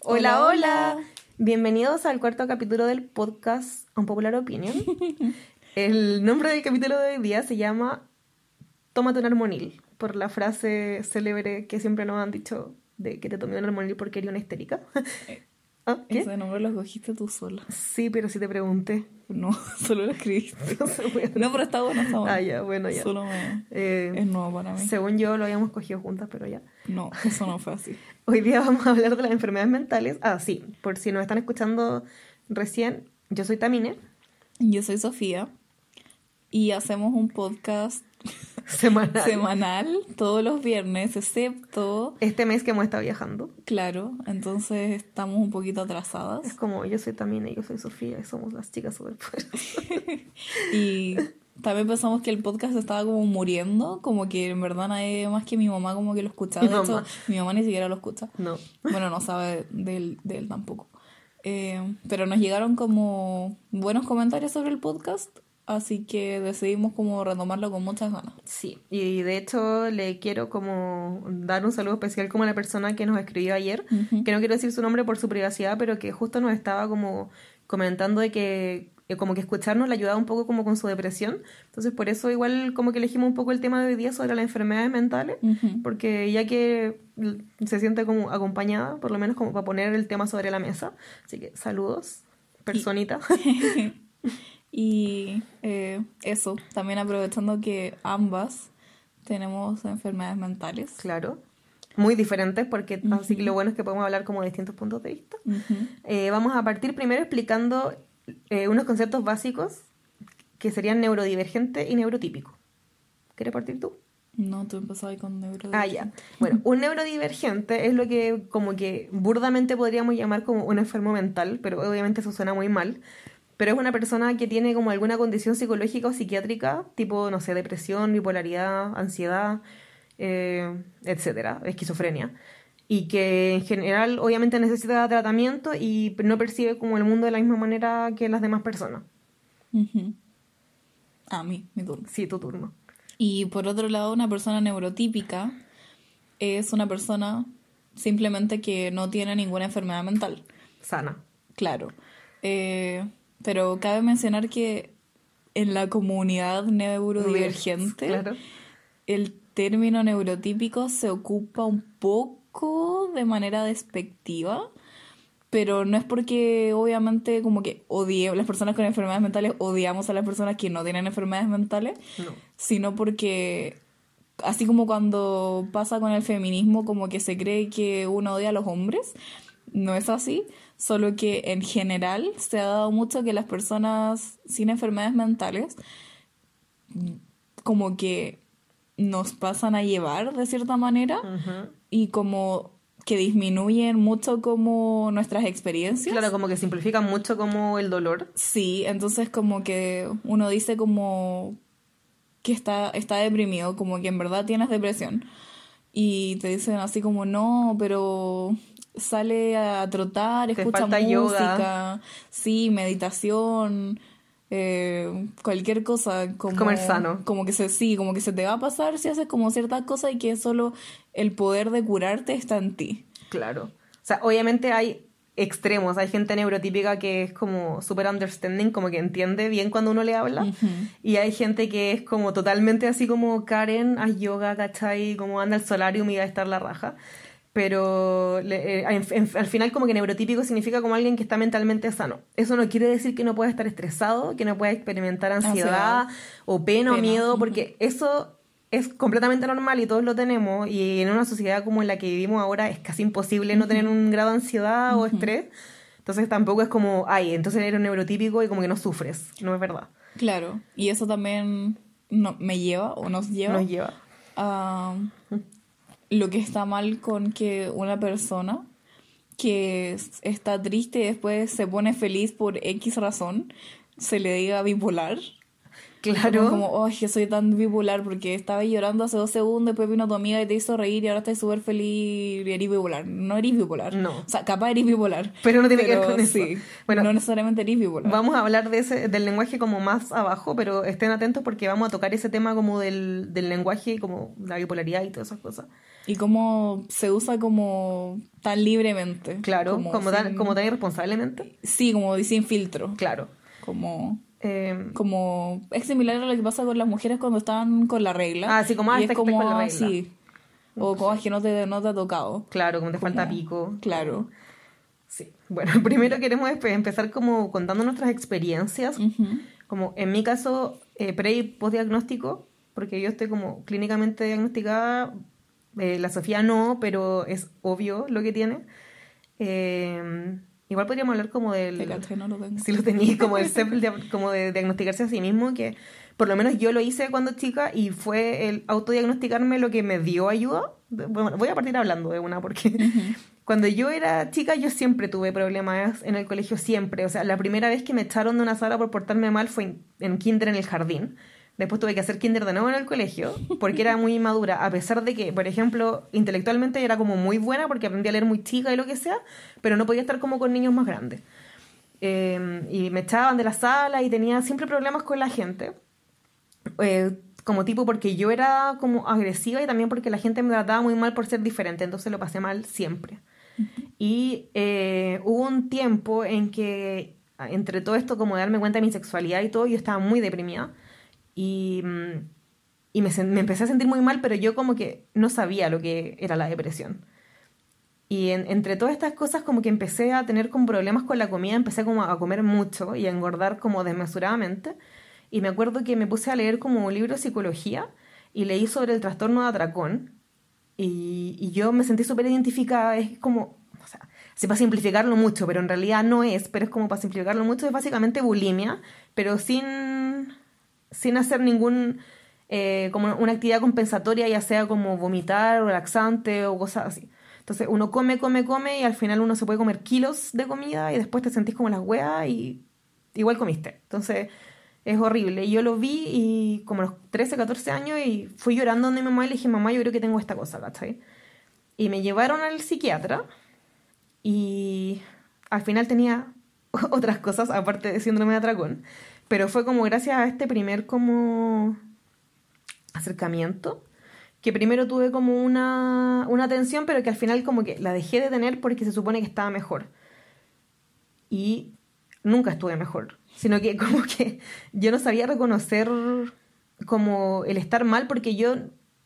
Hola, hola. Bienvenidos al cuarto capítulo del podcast Un Popular Opinion. El nombre del capítulo de hoy día se llama Tómate un armonil, por la frase célebre que siempre nos han dicho de que te tomé un armonil porque eres una histérica. ¿Ah? ¿Qué? Ese nombre lo cogiste tú sola. Sí, pero si te pregunté. No, solo lo escribiste. no, pero está bueno, está bueno. Ah, ya, bueno, ya. Solo me... Eh, es nuevo para mí. Según yo lo habíamos cogido juntas, pero ya. No, eso no fue así. Hoy día vamos a hablar de las enfermedades mentales. Ah, sí, por si nos están escuchando recién, yo soy Tamine. Yo soy Sofía. Y hacemos un podcast Semanal. Semanal, todos los viernes, excepto... Este mes que hemos estado viajando. Claro, entonces estamos un poquito atrasadas. Es como yo soy también y yo soy Sofía y somos las chicas super Y también pensamos que el podcast estaba como muriendo, como que en verdad nadie más que mi mamá como que lo escuchaba. De hecho, mi mamá ni siquiera lo escucha. No. Bueno, no sabe de él, de él tampoco. Eh, pero nos llegaron como buenos comentarios sobre el podcast Así que decidimos como retomarlo con muchas ganas. Sí, y de hecho le quiero como dar un saludo especial como a la persona que nos escribió ayer, que no quiero decir su nombre por su privacidad, pero que justo nos estaba como comentando de que como que escucharnos le ayudaba un poco como con su depresión. Entonces por eso igual como que elegimos un poco el tema de hoy día sobre las enfermedades mentales, porque ya que se siente como acompañada, por lo menos como para poner el tema sobre la mesa. Así que saludos, personita. Y eh, eso, también aprovechando que ambas tenemos enfermedades mentales. Claro. Muy diferentes, porque así que lo bueno es que podemos hablar como de distintos puntos de vista. Eh, vamos a partir primero explicando eh, unos conceptos básicos que serían neurodivergente y neurotípico. ¿Quieres partir tú? No, tú empezabas con neurodivergente. Ah, ya. Bueno, un neurodivergente es lo que como que burdamente podríamos llamar como un enfermo mental, pero obviamente eso suena muy mal pero es una persona que tiene como alguna condición psicológica o psiquiátrica, tipo, no sé, depresión, bipolaridad, ansiedad, eh, etcétera, esquizofrenia. Y que en general obviamente necesita tratamiento y no percibe como el mundo de la misma manera que las demás personas. A mí, mi turno. Sí, tu turno. Y por otro lado, una persona neurotípica es una persona simplemente que no tiene ninguna enfermedad mental. Sana. Claro. Eh, pero cabe mencionar que en la comunidad neurodivergente, el término neurotípico se ocupa un poco de manera despectiva, pero no es porque obviamente como que odiemos, las personas con enfermedades mentales odiamos a las personas que no tienen enfermedades mentales, sino porque así como cuando pasa con el feminismo, como que se cree que uno odia a los hombres, no es así, solo que en general se ha dado mucho que las personas sin enfermedades mentales como que nos pasan a llevar de cierta manera y como que disminuyen mucho como nuestras experiencias. Claro, como que simplifican mucho como el dolor. Sí, entonces como que uno dice como que está, está deprimido, como que en verdad tienes depresión. Y te dicen así como, no, pero sale a trotar, escucha música, sí, meditación, eh, cualquier cosa como comer sano. como que se sí como que se te va a pasar si haces como ciertas cosas y que solo el poder de curarte está en ti. Claro. O sea obviamente hay extremos. Hay gente neurotípica que es como super understanding como que entiende bien cuando uno le habla. Y hay gente que es como totalmente así como Karen haz yoga ¿cachai? como anda al solarium y va a estar la raja pero eh, al final como que neurotípico significa como alguien que está mentalmente sano. Eso no quiere decir que no pueda estar estresado, que no pueda experimentar ansiedad, o pena, o miedo, porque eso es completamente normal y todos lo tenemos y en una sociedad como en la que vivimos ahora es casi imposible no tener un grado de ansiedad o estrés. Entonces tampoco es como, ay, entonces eres neurotípico y como que no sufres, no es verdad. Claro, y eso también no, me lleva o nos lleva, nos lleva. a lo que está mal con que una persona que está triste y después se pone feliz por X razón se le diga bipolar. Claro. Como, oh, que soy tan bipolar porque estaba llorando hace dos segundos, después vino tu amiga y te hizo reír y ahora estás súper feliz y eres bipolar. No eres bipolar. No. O sea, capaz eres bipolar. Pero no tiene que ver con eso. Sí. Bueno, no necesariamente eres bipolar. Vamos a hablar de ese, del lenguaje como más abajo, pero estén atentos porque vamos a tocar ese tema como del, del lenguaje, como la bipolaridad y todas esas cosas. Y cómo se usa como tan libremente. Claro, como, tan, como tan irresponsablemente. Sí, como sin filtro. Claro. Como... Em, como es similar a lo que pasa con las mujeres cuando están con la regla. Ah, sí, como hasta ah, como, con la regla. Sí. O como es que no te, no te ha tocado. Claro, como te falta pico. Claro. Sí. Bueno, primero queremos empezar como contando nuestras experiencias. Como en mi caso, eh, pre y post diagnóstico, porque yo estoy como clínicamente diagnosticada. Eh, la Sofía no, pero es obvio lo que tiene. Eh, Igual podríamos hablar como del... no lo Si lo tenéis, como, el, como de diagnosticarse a sí mismo, que por lo menos yo lo hice cuando chica y fue el autodiagnosticarme lo que me dio ayuda. Bueno, voy a partir hablando de una porque cuando yo era chica yo siempre tuve problemas en el colegio, siempre. O sea, la primera vez que me echaron de una sala por portarme mal fue en, en kinder en el jardín. Después tuve que hacer kinder de nuevo en el colegio porque era muy inmadura, a pesar de que, por ejemplo, intelectualmente era como muy buena porque aprendí a leer muy chica y lo que sea, pero no podía estar como con niños más grandes. Em, y me echaban de la sala y tenía siempre problemas con la gente. Eh, como tipo porque yo era como agresiva y también porque la gente me trataba muy mal por ser diferente, entonces lo pasé mal siempre. Y eh, hubo un tiempo en que, entre todo esto, como darme cuenta de mi sexualidad y todo, yo estaba muy deprimida y, mm, y me, me, empecé a sentir muy mal, pero yo como que no sabía lo que era la depresión. Y entre todas estas cosas como que empecé a tener como problemas con la comida, empecé como a comer mucho y a engordar como desmesuradamente. Y me acuerdo que me puse a leer como un libro de psicología y leí sobre el trastorno de atracón. Y, y yo me sentí súper identificada, es como, o sea, se para simplificarlo mucho, pero en realidad no es, pero es como para simplificarlo mucho, es básicamente bulimia, pero sin sin hacer ningún, eh, como una actividad compensatoria, ya sea como vomitar o laxante o cosas así. Entonces uno come, come, come y al final uno se puede comer kilos de comida y después te sentís como las hueas y igual comiste. Entonces es horrible. Yo lo vi y como a los 13, 14 años y fui llorando donde mi mamá y le dije, mamá, yo creo que tengo esta cosa, ¿cachai? Y me llevaron al psiquiatra y al final tenía otras cosas aparte de síndrome de atracón. Pero fue como gracias a este primer como acercamiento, que primero tuve como una, una atención, pero que al final como que la dejé de tener porque se supone que estaba mejor. Y nunca estuve mejor, sino que como que yo no sabía reconocer como el estar mal porque yo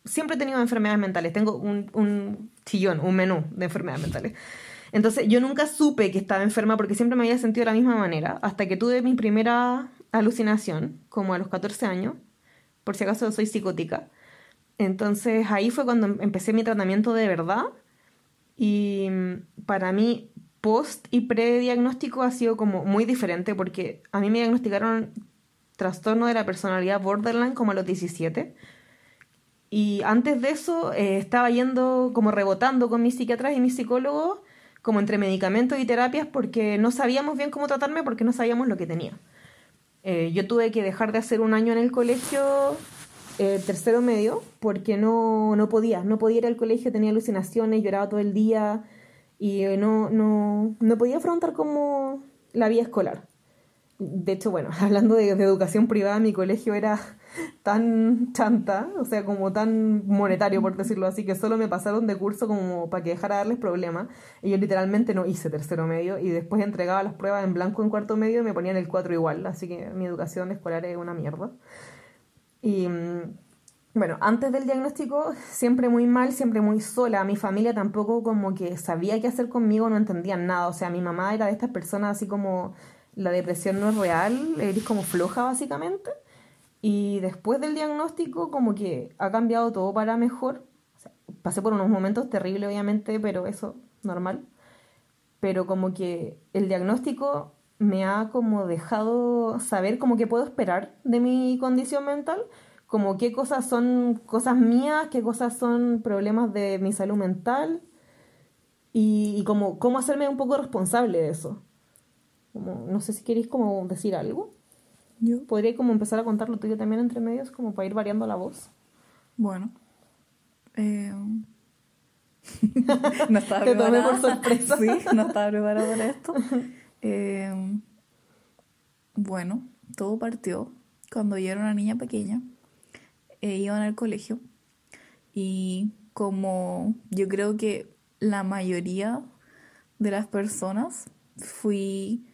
siempre he tenido enfermedades mentales, tengo un, un chillón, un menú de enfermedades mentales. Entonces yo nunca supe que estaba enferma porque siempre me había sentido de la misma manera, hasta que tuve mi primera alucinación, como a los 14 años, por si acaso soy psicótica. Entonces ahí fue cuando empecé mi tratamiento de verdad y mm, para mí post y pre-diagnóstico ha sido como muy diferente porque a mí me diagnosticaron trastorno de la personalidad borderline como a los 17 y antes de eso eh, estaba yendo como rebotando con mis psiquiatras y mis psicólogos como entre medicamentos y terapias porque no sabíamos bien cómo tratarme porque no sabíamos lo que tenía. Eh, yo tuve que dejar de hacer un año en el colegio eh, tercero medio porque no, no podía, no podía ir al colegio, tenía alucinaciones, lloraba todo el día y eh, no, no, no podía afrontar como la vida escolar. De hecho, bueno, hablando de, educación privada, mi colegio era tan chanta, o sea, como tan monetario, por decirlo así, que solo me pasaron de curso como para que dejara de darles problemas. Y yo literalmente no hice tercero medio y después entregaba las pruebas en blanco en cuarto medio y me ponían el cuatro igual. Así que mi educación escolar es una mierda. Y mm, bueno, antes del diagnóstico, siempre muy mal, siempre muy sola. Mi familia tampoco como que sabía qué hacer conmigo, no entendían nada. O sea, mi mamá era de estas personas así como la depresión no es real, eres como floja básicamente. Y después del diagnóstico como que ha cambiado todo para mejor. pasé por unos momentos terribles obviamente, pero eso normal. Pero como que el diagnóstico me ha como dejado saber como que puedo esperar de mi condición mental, como qué cosas son cosas mías, qué cosas son problemas de mi salud mental y, y como cómo hacerme un poco responsable de eso no sé si queréis como decir algo. ¿Yo? ¿Podría como empezar a contar lo tuyo también entre medios, como para ir variando la voz? Bueno. Eh... no estaba Te tomé por sorpresa. sí, no estaba preparada para esto. Eh... Bueno, todo partió cuando yo era una niña pequeña. E iba al colegio. Y como yo creo que la mayoría de las personas fui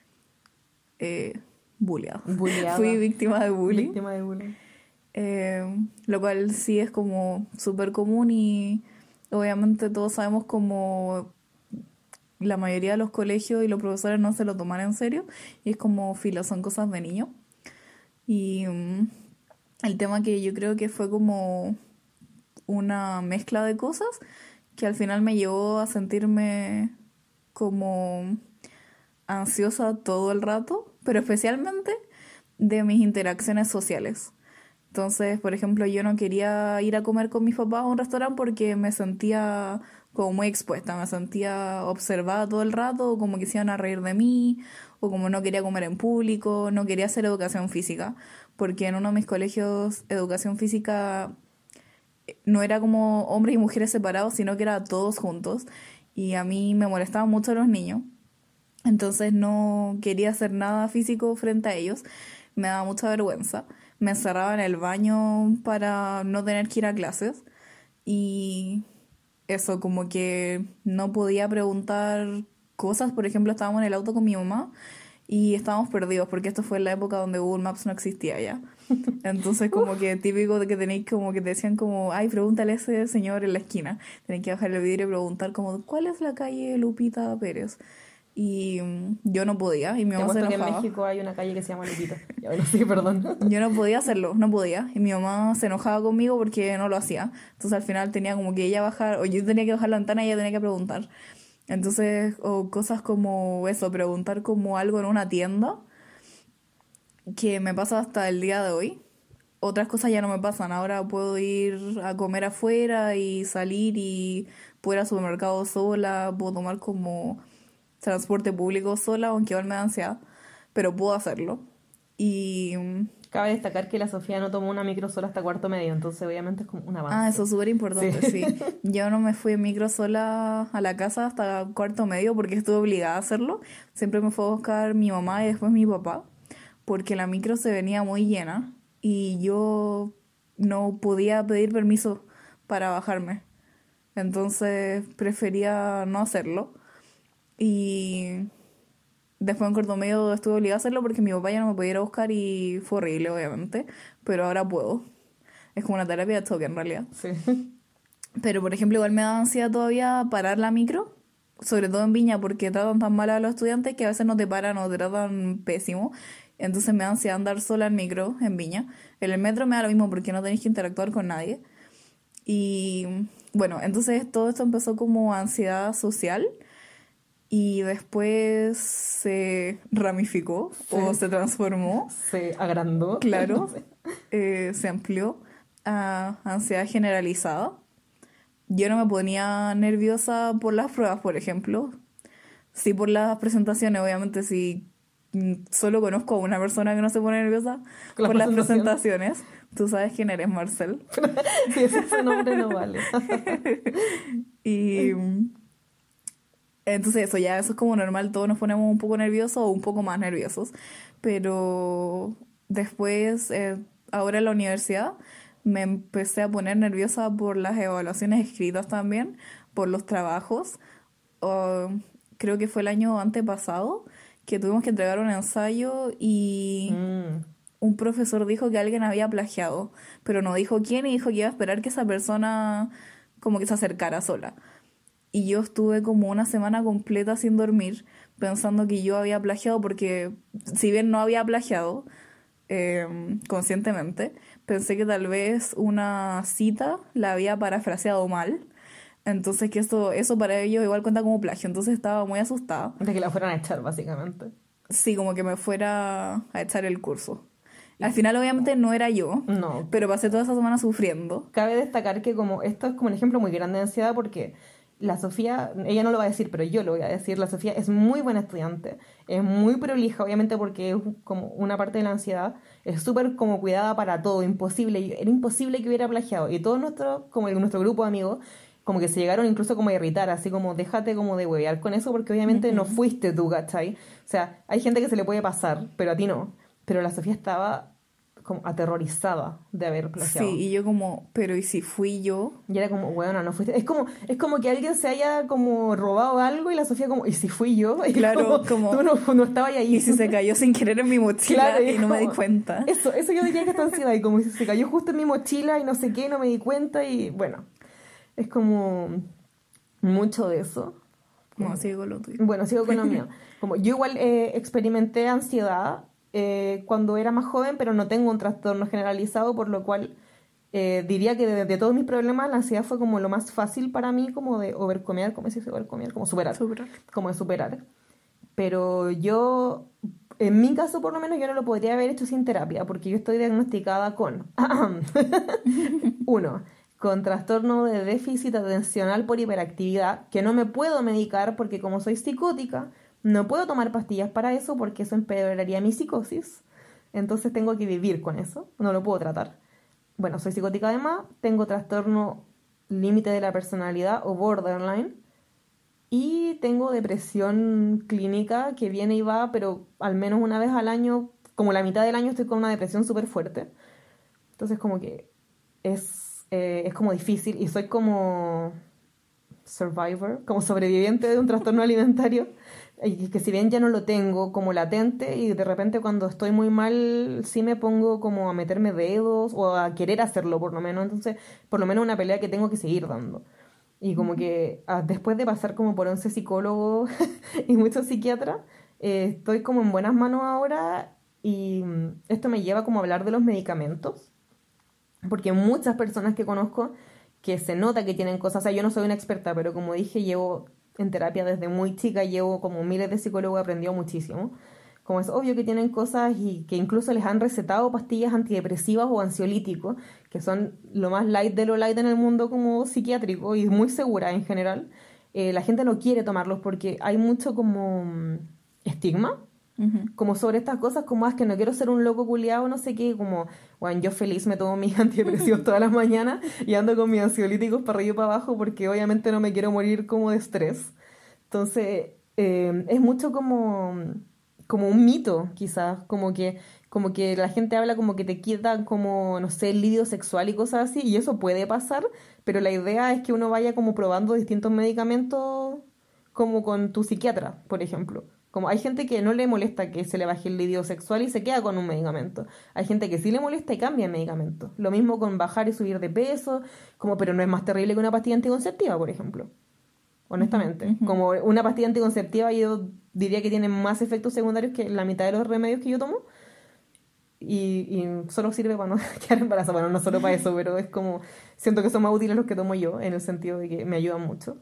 eh, Fui víctima de bullying. Víctima de bullying. Eh, lo cual sí es como súper común y obviamente todos sabemos como la mayoría de los colegios y los profesores no se lo toman en serio y es como filo, son cosas de niño. Y mm, el tema que yo creo que fue como una mezcla de cosas que al final me llevó a sentirme como ansiosa todo el rato, pero especialmente de mis interacciones sociales. Entonces, por ejemplo, yo no quería ir a comer con mis papás a un restaurante porque me sentía como muy expuesta, me sentía observada todo el rato, como que se iban a reír de mí, o como no quería comer en público, no quería hacer educación física, porque en uno de mis colegios educación física no era como hombres y mujeres separados, sino que era todos juntos, y a mí me molestaban mucho los niños. Entonces no quería hacer nada físico frente a ellos, me daba mucha vergüenza. Me encerraba en el baño para no tener que ir a clases y eso, como que no podía preguntar cosas. Por ejemplo, estábamos en el auto con mi mamá y estábamos perdidos porque esto fue la época donde Google Maps no existía ya. Entonces como que típico de que tenéis como que te decían como, ay, pregúntale a ese señor en la esquina. Tenéis que bajar el vidrio y preguntar como, ¿cuál es la calle Lupita Pérez? Y mm, yo no podía y mi mamá se enojaba. que en México hay una calle que se llama Lupita. sí, perdón. yo no podía hacerlo, no podía y mi mamá se enojaba conmigo porque no lo hacía. Entonces al final tenía como que ella bajar o yo tenía que bajar la ventana y ella tenía que preguntar. Entonces, o cosas como eso, preguntar como algo en una tienda que me pasa hasta el día de hoy. Otras cosas ya no me pasan. Ahora puedo ir a comer afuera y salir y puedo ir al supermercado sola, puedo tomar como transporte público sola, aunque igual me da ansiedad, pero puedo hacerlo. Y... Cabe destacar que la Sofía no tomó una micro sola hasta cuarto medio, entonces obviamente es como una avance. Ah, eso es súper importante, sí. Yo no me fui en micro sola a la casa hasta cuarto medio porque estuve obligada a hacerlo. Siempre me fue a buscar mi mamá y después mi papá, porque la micro se venía muy llena y yo no podía pedir permiso para bajarme. Entonces prefería no hacerlo. Y después en corto medio estuve obligada a hacerlo porque mi papá ya no me podía ir a buscar y fue horrible, obviamente. Pero ahora puedo. Es como una terapia de toque en realidad. Sí. Pero por ejemplo, igual me da ansiedad todavía parar la micro, sobre todo en Viña, porque tratan tan mal a los estudiantes que a veces no te paran o te tratan pésimo. Entonces me da ansiedad andar sola en micro en Viña. En el metro me da lo mismo porque no tenéis que interactuar con nadie. Y bueno, entonces todo esto empezó como ansiedad social y después se ramificó o se transformó. Se agrandó. Claro, eh, se amplió a ansiedad generalizada. Yo no me ponía nerviosa por las pruebas, por ejemplo. Sí por las presentaciones, obviamente si solo conozco a una persona que no se pone nerviosa por las presentaciones. Tú sabes quién eres, Marcel. si ese nombre no vale. y entonces eso ya, eso es como normal, todos nos ponemos un poco nerviosos o un poco más nerviosos, pero después, eh, ahora en la universidad, me empecé a poner nerviosa por las evaluaciones escritas también, por los trabajos. creo que fue el año antepasado que tuvimos que entregar un ensayo y mm. un profesor dijo que alguien había plagiado, pero no dijo quién y dijo que iba a esperar que esa persona como que se acercara sola. Y yo estuve como una semana completa sin dormir pensando que yo había plagiado porque si bien no había plagiado em, conscientemente, pensé que tal vez una cita la había parafraseado mal. Entonces que eso, eso para ellos igual cuenta como plagio. Entonces estaba muy asustada. De que la fueran a echar, básicamente. Sí, como que me fuera a echar el curso. Al final obviamente no era yo, no. pero pasé toda esa semana sufriendo. Cabe destacar que como esto es como un ejemplo muy grande de ansiedad porque la Sofía, ella no lo va a decir, pero yo lo voy a decir, la Sofía es muy buena estudiante, es muy prolija, obviamente porque es como una parte de la ansiedad, es súper como cuidada para todo, imposible, era imposible que hubiera plagiado. Y todo nuestro, como nuestro grupo de amigos, como que se llegaron incluso como a irritar, así como déjate como de huevear con eso porque obviamente no fuiste tú, ¿cachai? O sea, hay gente que se le puede pasar, pero a ti no. Pero la Sofía estaba como aterrorizada de haber plagiado. Sí, y yo como, pero ¿y si fui yo? Y era como, bueno, no fuiste. Es como, es como que alguien se haya como robado algo y la Sofía como, ¿y si fui yo? Y claro, como, tú no, no estabas ahí. Y si se cayó sin querer en mi mochila y, no me di cuenta. Eso, eso yo diría que está ansiedad. Y como si se cayó justo en mi mochila y no sé qué, no me di cuenta y bueno, es como mucho de eso. No, sigo con lo tuyo. Bueno, sigo con lo mío. Como yo igual eh, experimenté ansiedad eh, cuando era más joven, pero no tengo un trastorno generalizado, por lo cual eh, diría que de, todos mis problemas la ansiedad fue como lo más fácil para mí, como de overcomer, ¿cómo se dice overcomer? Como superar, superar. Como de superar. Pero yo, en mi caso por lo menos, yo no lo podría haber hecho sin terapia, porque yo estoy diagnosticada con, uno, con trastorno de déficit atencional por hiperactividad, que no me puedo medicar porque como soy psicótica, no puedo tomar pastillas para eso porque eso empeoraría mi psicosis. Entonces tengo que vivir con eso, no lo puedo tratar. Bueno, soy psicótica además, tengo trastorno límite de la personalidad o borderline y tengo depresión clínica que viene y va, pero al menos una vez al año, como la mitad del año estoy con una depresión súper fuerte. Entonces como que es, eh, es como difícil y soy como survivor, como sobreviviente de un trastorno alimentario y que si bien ya no lo tengo como latente y de repente cuando estoy muy mal sí me pongo como a meterme dedos o a querer hacerlo por lo menos, entonces por lo menos una pelea que tengo que seguir dando. Y como que ah, después de pasar como por 11 psicólogos y muchos psiquiatras, eh, estoy como en buenas manos ahora y mm, esto me lleva como a hablar de los medicamentos, porque muchas personas que conozco que se nota que tienen cosas, o sea, yo no soy una experta, pero como dije, llevo en terapia desde muy chica, llevo como miles de psicólogos, he aprendido muchísimo. Como es obvio que tienen cosas y que incluso les han recetado pastillas antidepresivas o ansiolíticos, que son lo más light de lo light en el mundo como psiquiátrico y muy segura en general. Eh, la gente no quiere tomarlos porque hay mucho como mm, estigma como sobre estas cosas, como ah, es que no quiero ser un loco culiado, no sé qué, como, bueno, yo feliz me tomo mis antidepresivos todas las mañanas y ando con mis ansiolíticos para arriba y para abajo porque obviamente no me quiero morir como de estrés. Entonces, eh, es mucho como, como un mito, quizás, como que, como que la gente habla como que te quita como, no sé, el lidio sexual y cosas así, y eso puede pasar, pero la idea es que uno vaya como probando distintos medicamentos como con tu psiquiatra, por ejemplo. Como hay gente que no le molesta que se le baje el lidio sexual y se queda con un medicamento. Hay gente que sí le molesta y cambia el medicamento. Lo mismo con bajar y subir de peso, como pero no es más terrible que una pastilla anticonceptiva, por ejemplo. Honestamente. Como una pastilla anticonceptiva yo diría que tiene más efectos secundarios que la mitad de los remedios que yo tomo. Y, y solo sirve para no quedar embarazada. Bueno, no solo para eso, pero es como... Siento que son más útiles los que tomo yo, en el sentido de que me ayudan mucho.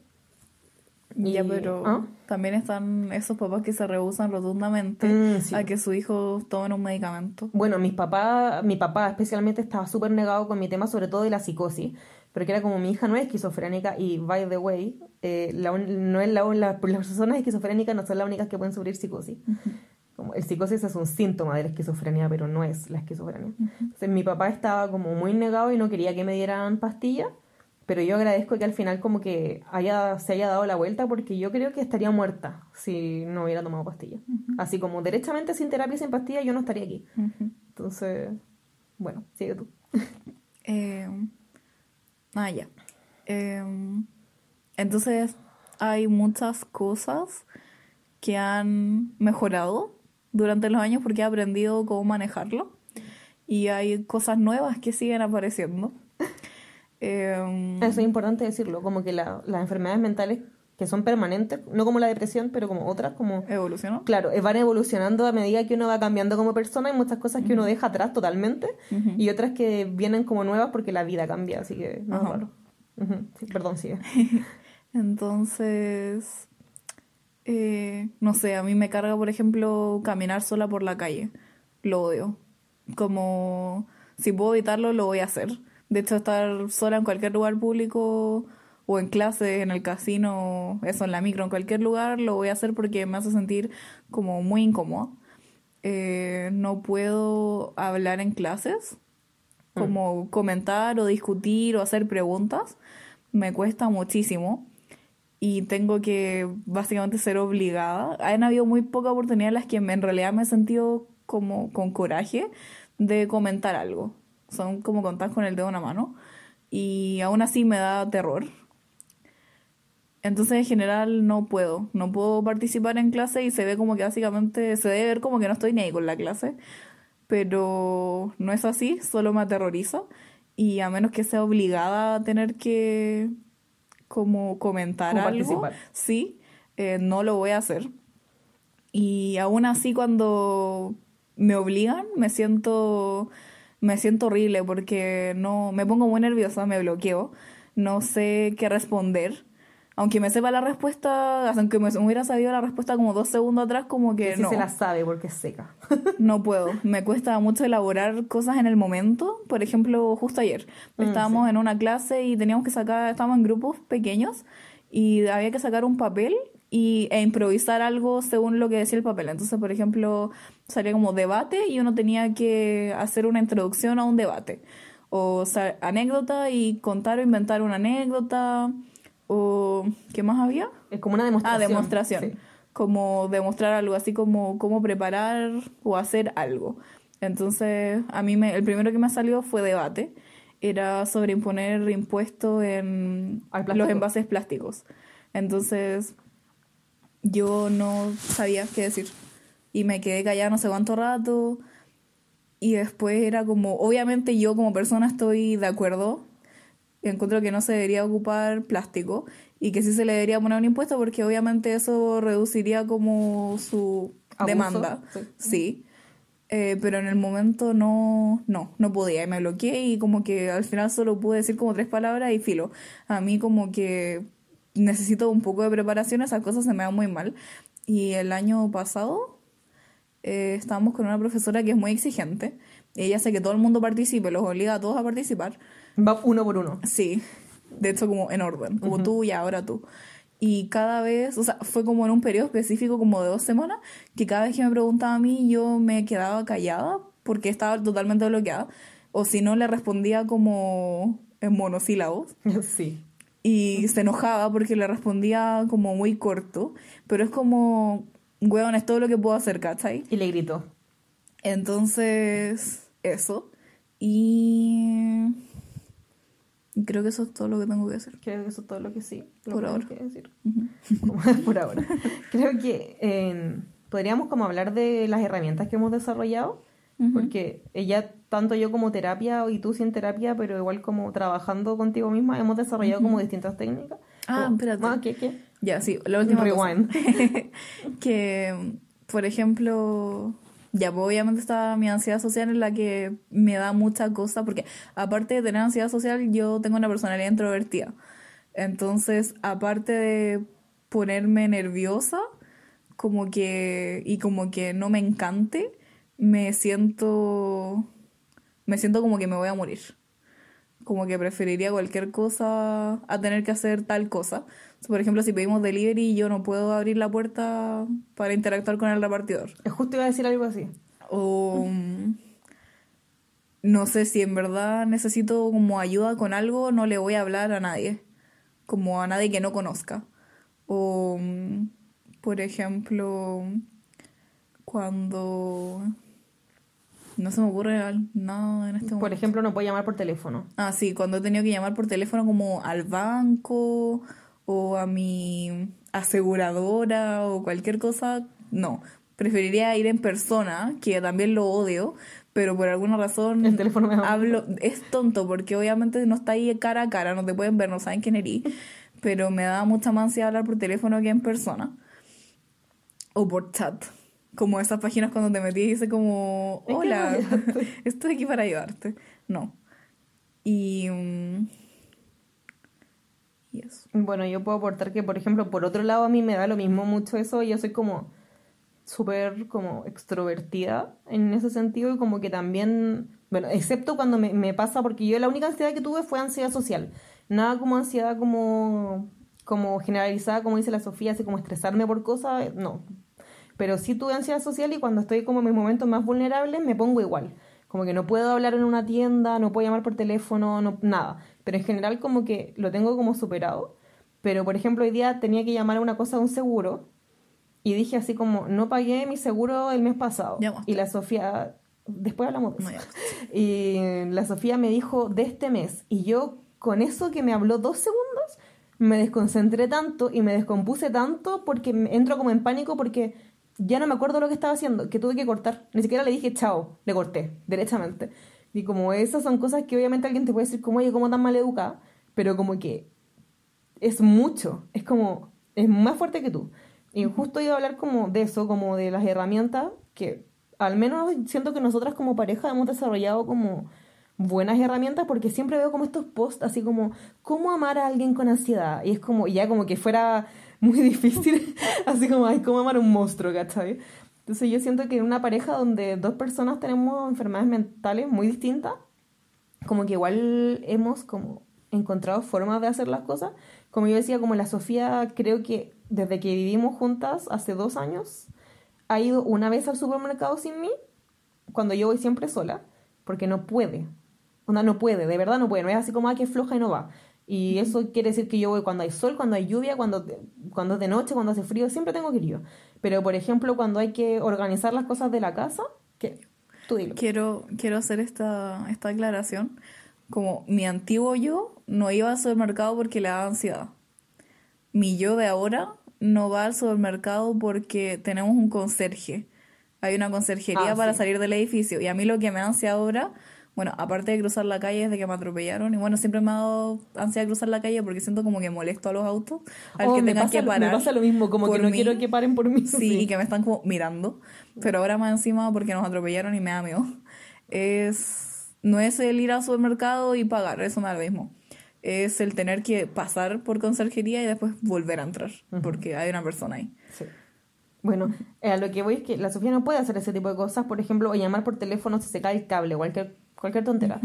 Ya, pero ¿ah? también están esos papás que se rehusan rotundamente mm, a que su hijo tome un medicamento. Bueno, mis papás, mi papá especialmente estaba súper negado con mi tema, sobre todo de la psicosis, porque era como mi hija no es esquizofrénica y, by the way, eh, no es la, las personas esquizofrénicas no son las únicas que pueden sufrir psicosis. Como el psicosis es un síntoma de la esquizofrenia, pero no es la esquizofrenia. Entonces mi papá estaba como muy negado y no quería que me dieran pastillas pero yo agradezco que al final como que haya, se haya dado la vuelta porque yo creo que estaría muerta si no hubiera tomado pastillas. Así como derechamente sin terapia sin pastillas yo no estaría aquí. Entonces, bueno, sigue tú. eh, ah, ya. Em, entonces, hay muchas cosas que han mejorado durante los años porque he aprendido cómo manejarlo. Y hay cosas nuevas que siguen apareciendo. Em, Eso es importante decirlo, como que las enfermedades mentales que son permanentes, no como la depresión, pero como otras, como... ¿Evolucionó? Claro, eh, van evolucionando a medida que uno va cambiando como persona, hay muchas cosas que uno deja atrás totalmente y otras que vienen como nuevas porque la vida cambia, así que no es raro. perdón, sigue. Entonces, eh, no sé, a mí me carga, por ejemplo, caminar sola por la calle. Lo odio. Como, si puedo evitarlo, lo voy a hacer. De hecho, estar sola en cualquier lugar público o en clase, en el casino, eso, en la micro, en cualquier lugar, lo voy a hacer porque me hace sentir como muy incómodo. Eh, no puedo hablar en clases, mm. como comentar o discutir o hacer preguntas, me cuesta muchísimo y tengo que básicamente ser obligada. Han habido muy pocas oportunidades en las que en realidad me he sentido como con coraje de comentar algo. Son como contar con el dedo en la mano y aún así me da terror. Entonces en general no puedo, no puedo participar en clase y se ve como que básicamente se debe ver como que no estoy ni ahí con la clase, pero no es así, solo me aterroriza. Y a menos que sea obligada a tener que como comentar algo, sí, eh, no lo voy a hacer. Y aún así cuando me obligan me siento me siento horrible porque no me pongo muy nerviosa, me bloqueo, no sé qué responder. Aunque me sepa la respuesta, aunque me hubiera sabido la respuesta como dos segundos atrás, como que no. se la sabe porque es seca. no puedo. Me cuesta mucho elaborar cosas en el momento. Por ejemplo, justo ayer mm, estábamos en una clase y teníamos que sacar, estábamos en grupos pequeños y había que sacar un papel y, e improvisar algo según lo que decía el papel. Entonces, por ejemplo, salía como debate y uno tenía que hacer una introducción a un debate. O sea, anécdota y contar o inventar una anécdota. O, ¿qué más había? Es como una demostración. Ah, demostración. Como demostrar algo, así como cómo preparar o hacer algo. Entonces, a mí me, el primero que me salió fue debate. Era sobre imponer impuestos en los envases plásticos. Entonces, yo no sabía qué decir. Y me quedé callada no sé cuánto rato. Y después era como, obviamente yo como persona estoy de acuerdo. Encuentro que no se debería ocupar plástico y que sí se le debería poner un impuesto porque obviamente eso reduciría como su demanda. Sí. Eh, pero en el momento no, no, no podía y me bloqueé y como que al final solo pude decir como tres palabras y filo. A mí como que necesito un poco de preparación, esas cosas se me dan muy mal. Y el año pasado eh, estábamos con una profesora que es muy exigente. Ella hace que todo el mundo participe, los obliga a todos a participar. Va uno por uno. Sí, de hecho como en orden, como tú y ahora tú. Y cada vez, o sea, fue como en un periodo específico como de dos semanas, que cada vez que me preguntaba a mí yo me quedaba callada porque estaba totalmente bloqueada. O si no, le respondía como en monosílabos. Sí y se enojaba porque le respondía como muy corto, pero es como, weón, es todo lo que puedo hacer, ¿cachai? Y le gritó. Entonces, eso. Y creo que eso es todo lo que tengo que decir. Creo que eso es todo lo que sí. por ahora. Que decir. por ahora. Creo que eh, podríamos como hablar de las herramientas que hemos desarrollado porque ella, tanto yo como terapia y tú sin terapia, pero igual como trabajando contigo misma, hemos desarrollado como distintas técnicas. Ah, espérate. Ah, ¿qué, qué? Ya, sí, la última Rewind. que, por ejemplo, ya, pues obviamente está mi ansiedad social en la que me da mucha cosa, porque aparte de tener ansiedad social, yo tengo una personalidad introvertida. Entonces, aparte de ponerme nerviosa, como que, y como que no me encante, me siento me siento como que me voy a morir. Como que preferiría cualquier cosa a tener que hacer tal cosa. Por ejemplo, si pedimos delivery y yo no puedo abrir la puerta para interactuar con el repartidor. Es justo iba a decir algo así. O no sé si en verdad necesito como ayuda con algo, no le voy a hablar a nadie. Como a nadie que no conozca. O por ejemplo, cuando no se me ocurre nada en este momento. Por ejemplo, no puedo llamar por teléfono. Ah, sí, cuando he tenido que llamar por teléfono como al banco o a mi aseguradora o cualquier cosa, no. Preferiría ir en persona, que también lo odio, pero por alguna razón el teléfono me hablo es tonto porque obviamente no está ahí cara a cara, no te pueden ver, no saben quién eres, pero me da mucha más ansiedad hablar por teléfono que en persona o por chat como esas páginas cuando te metí y dice como, hola, estoy aquí para ayudarte. No. Y, mm, Bueno, yo puedo aportar que, por ejemplo, por otro lado a mí me da lo mismo mucho eso. Yo soy como súper como extrovertida en ese sentido y como que también, bueno, excepto cuando me, me pasa, porque yo la única ansiedad que tuve fue ansiedad social Nada como ansiedad como, como generalizada, como dice la Sofía, así como estresarme por cosas, no. Pero sí tuve ansiedad social y cuando estoy como en mis momentos más vulnerables me pongo igual. Como que no puedo hablar en una tienda, no puedo llamar por teléfono, no, nada. Pero en general como que lo tengo como superado. Pero por ejemplo hoy día tenía que llamar a una cosa de un seguro y dije así como, no pagué mi seguro el mes pasado. Y la Sofía, después hablamos de eso. y la Sofía me dijo de este mes. Y yo con eso que me habló dos segundos, me desconcentré tanto y me descompuse tanto porque entro como en pánico porque ya no me acuerdo lo que estaba haciendo, que tuve que cortar. Ni siquiera le dije chao, le corté, derechamente. Y como esas son cosas que obviamente alguien te puede decir como, oye, ¿cómo tan mal educada? Pero como que es mucho, es como, es más fuerte que tú. Y justo iba a hablar como de eso, como de las herramientas que al menos siento que nosotras como pareja hemos desarrollado como buenas herramientas porque siempre veo como estos posts así como cómo amar a alguien con ansiedad y es como ya como que fuera muy difícil, así como, ay, ¿cómo amar a un monstruo, ¿cachai? Entonces yo siento que en una pareja donde dos personas tenemos enfermedades mentales muy distintas, como que igual hemos como encontrado formas de hacer las cosas. Como yo decía, como la Sofía creo que desde que vivimos juntas hace dos años, ha ido una vez al supermercado sin mí, cuando yo voy siempre sola, porque no puede. Una no puede, de verdad no puede. No es así como, ah, que floja y no va. Y eso quiere decir que yo voy cuando hay sol, cuando hay lluvia, cuando, cuando es de noche, cuando hace frío, siempre tengo que ir Pero, por ejemplo, cuando hay que organizar las cosas de la casa, ¿qué? Tú dilo. Quiero, quiero hacer esta, esta aclaración. Como mi antiguo yo no iba al supermercado porque le daba ansiedad. Mi yo de ahora no va al supermercado porque tenemos un conserje. Hay una conserjería ah, para salir del edificio. Y a mí lo que me da ansiedad ahora bueno, aparte de cruzar la calle desde que me atropellaron, y bueno, siempre me ha dado ansiedad de cruzar la calle porque siento como que molesto a los autos, al oh, que tengan que parar. Me pasa lo mismo, como que no quiero que paren por mí. Sí, y que me están como mirando, pero ahora más encima porque nos atropellaron y me da miedo. Es, no es el ir al supermercado y pagar, eso no es lo mismo. Es el tener que pasar por conserjería y después volver a entrar, porque hay una persona ahí. Sí. Bueno, eh, a lo que voy es que la Sofía no puede hacer ese tipo de cosas, por ejemplo, o llamar por teléfono si se cae el cable, o cualquier cualquier tontera.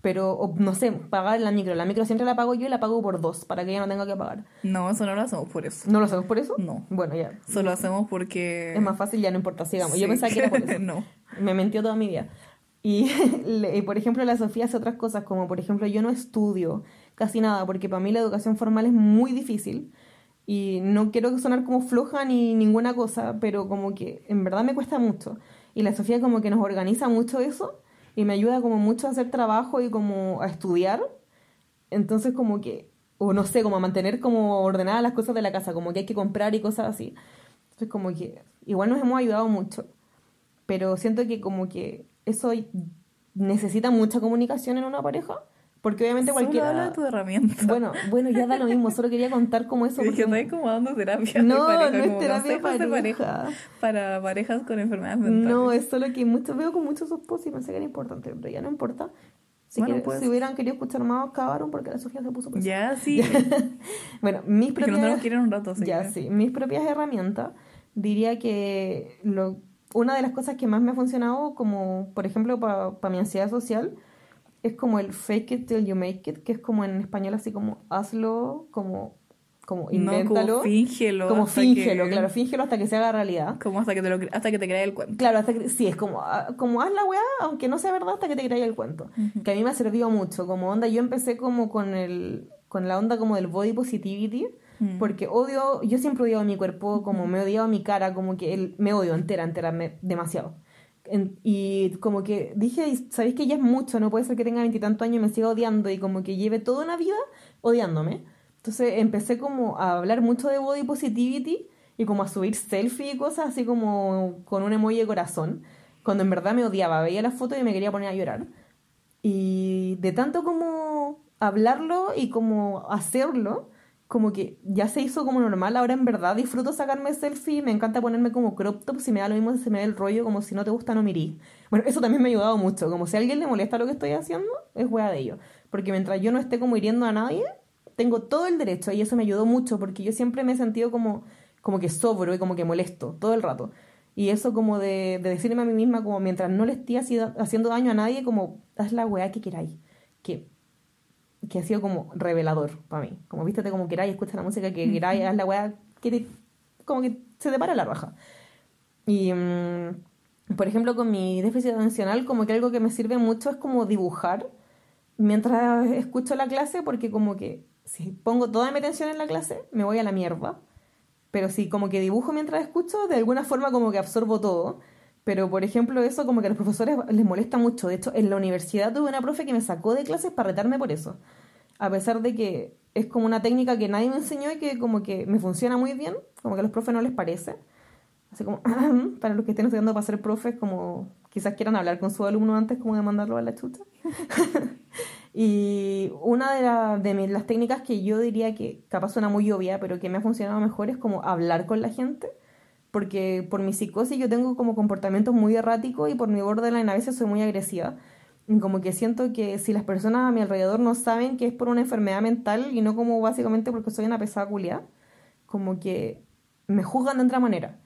Pero, no sé, pagar la micro. La micro siempre la pago yo y la pago por dos, para que ella no tenga que pagar. No, eso no lo hacemos por eso. ¿No lo hacemos por eso? No. Bueno, ya. Solo hacemos porque... Es más fácil, ya no importa, sigamos. Yo pensaba que era por eso. no. Me mentió toda mi vida. Y, y, por ejemplo, la Sofía hace otras cosas, como por ejemplo, yo no estudio casi nada, porque para mí la educación formal es muy difícil. Y no quiero sonar como floja ni ninguna cosa, pero como que en verdad me cuesta mucho. Y la Sofía como que nos organiza mucho eso y me ayuda como mucho a hacer trabajo y como a estudiar. Entonces como que, o no sé, como a mantener como ordenadas las cosas de la casa, como que hay que comprar y cosas así. Entonces como que igual nos hemos ayudado mucho, pero siento que como que eso necesita mucha comunicación en una pareja porque obviamente cualquiera. habla de tu herramienta. Bueno, bueno, ya da lo mismo. Solo quería contar cómo eso. Porque no como dando terapia. No, pareja, no es terapia pareja. Para parejas con enfermedades mentales. No, es solo que mucho, veo con muchos posts y pensé que era importante, pero ya no importa. Si, pues. si hubieran querido escuchar más, acabaron porque la Sofía se puso Ya, sí. bueno, mis propias. no quieren un rato, Ya, sí. Mis propias herramientas, diría que lo, una de las cosas que más me ha funcionado, como por ejemplo para mi ansiedad social, es como el fake it till you make it, que es como en español así como hazlo, como como invéntalo. como fíngelo. Como fíngelo, claro, fíngelo hasta que se haga realidad. Como hasta que te, lo, hasta que te creas el cuento. Claro, hasta que, sí, es como, ah, como haz la weá, aunque no sea verdad, hasta que te creas el cuento. Que a mí me ha servido mucho, como onda, yo empecé como con el, con la onda como del body positivity, porque odio, yo siempre he odiado mi cuerpo, como me he odiado mi cara, como que el, me odio entera, entera, demasiado y como que dije, ¿sabéis que ya es mucho? No puede ser que tenga veintitantos años y me siga odiando y como que lleve toda una vida odiándome. Entonces empecé como a hablar mucho de body positivity y como a subir selfie y cosas así como con un emoji de corazón, cuando en verdad me odiaba, veía la foto y me quería poner a llorar. Y de tanto como hablarlo y como hacerlo, como que ya se hizo como normal, ahora en verdad disfruto sacarme selfie, me encanta ponerme como crop top, si me da lo mismo si se me ve el rollo, como si no te gusta no mirí. Bueno, eso también me ha ayudado mucho, como si a alguien le molesta lo que estoy haciendo, es hueá de ello. Porque mientras yo no esté como hiriendo a nadie, tengo todo el derecho y eso me ayudó mucho porque yo siempre me he sentido como, como que sobro y como que molesto todo el rato. Y eso como de, de decirme a mí misma como mientras no le esté haciendo daño a nadie, como haz la weá que queráis. Que que ha sido como revelador para mí. Como vístete como queráis, escucha la música que queráis, haz la weá que te, como que se te para la raja. Y, mm, por ejemplo, con mi déficit atencional, como que algo que me sirve mucho es como dibujar mientras escucho la clase, porque como que si pongo toda mi atención en la clase, me voy a la mierda. Pero si como que dibujo mientras escucho, de alguna forma como que absorbo todo. Pero, por ejemplo, eso como que a los profesores les molesta mucho. De hecho, en la universidad tuve una profe que me sacó de clases para retarme por eso. A pesar de que es como una técnica que nadie me enseñó y que como que me funciona muy bien, como que a los profes no les parece. Así como, para los que estén estudiando para ser profes, como quizás quieran hablar con su alumno antes como de mandarlo a la chucha. y una de, las técnicas que yo diría que capaz suena muy obvia, pero que me ha funcionado mejor es como hablar con la gente porque por mi psicosis yo tengo como comportamientos muy erráticos y por mi borderline a veces soy muy agresiva. Y como que siento que si las personas a mi alrededor no saben que es por una enfermedad mental y no como básicamente porque soy una pesada culia, como que me juzgan de otra manera.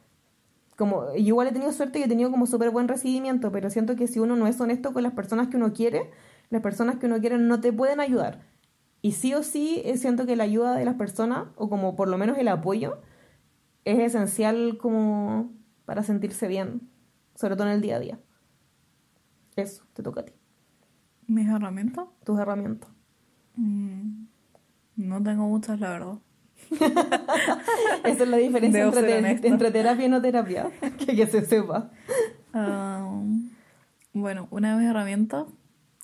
Como, yo igual he tenido suerte y he tenido como súper buen recibimiento, pero siento que si uno no es honesto con las personas que uno quiere, las personas que uno quiere no te pueden ayudar. Y sí o sí eh, siento que la ayuda de las personas, o como por lo menos el apoyo, es esencial como para sentirse bien, sobre todo en el día a día. Eso, te toca a ti. ¿Mis herramientas? Tus herramientas. Mm, no tengo muchas, la verdad. Esa es la diferencia entre, terapia y no terapia, que, que se sepa. Um, bueno, una de mis herramientas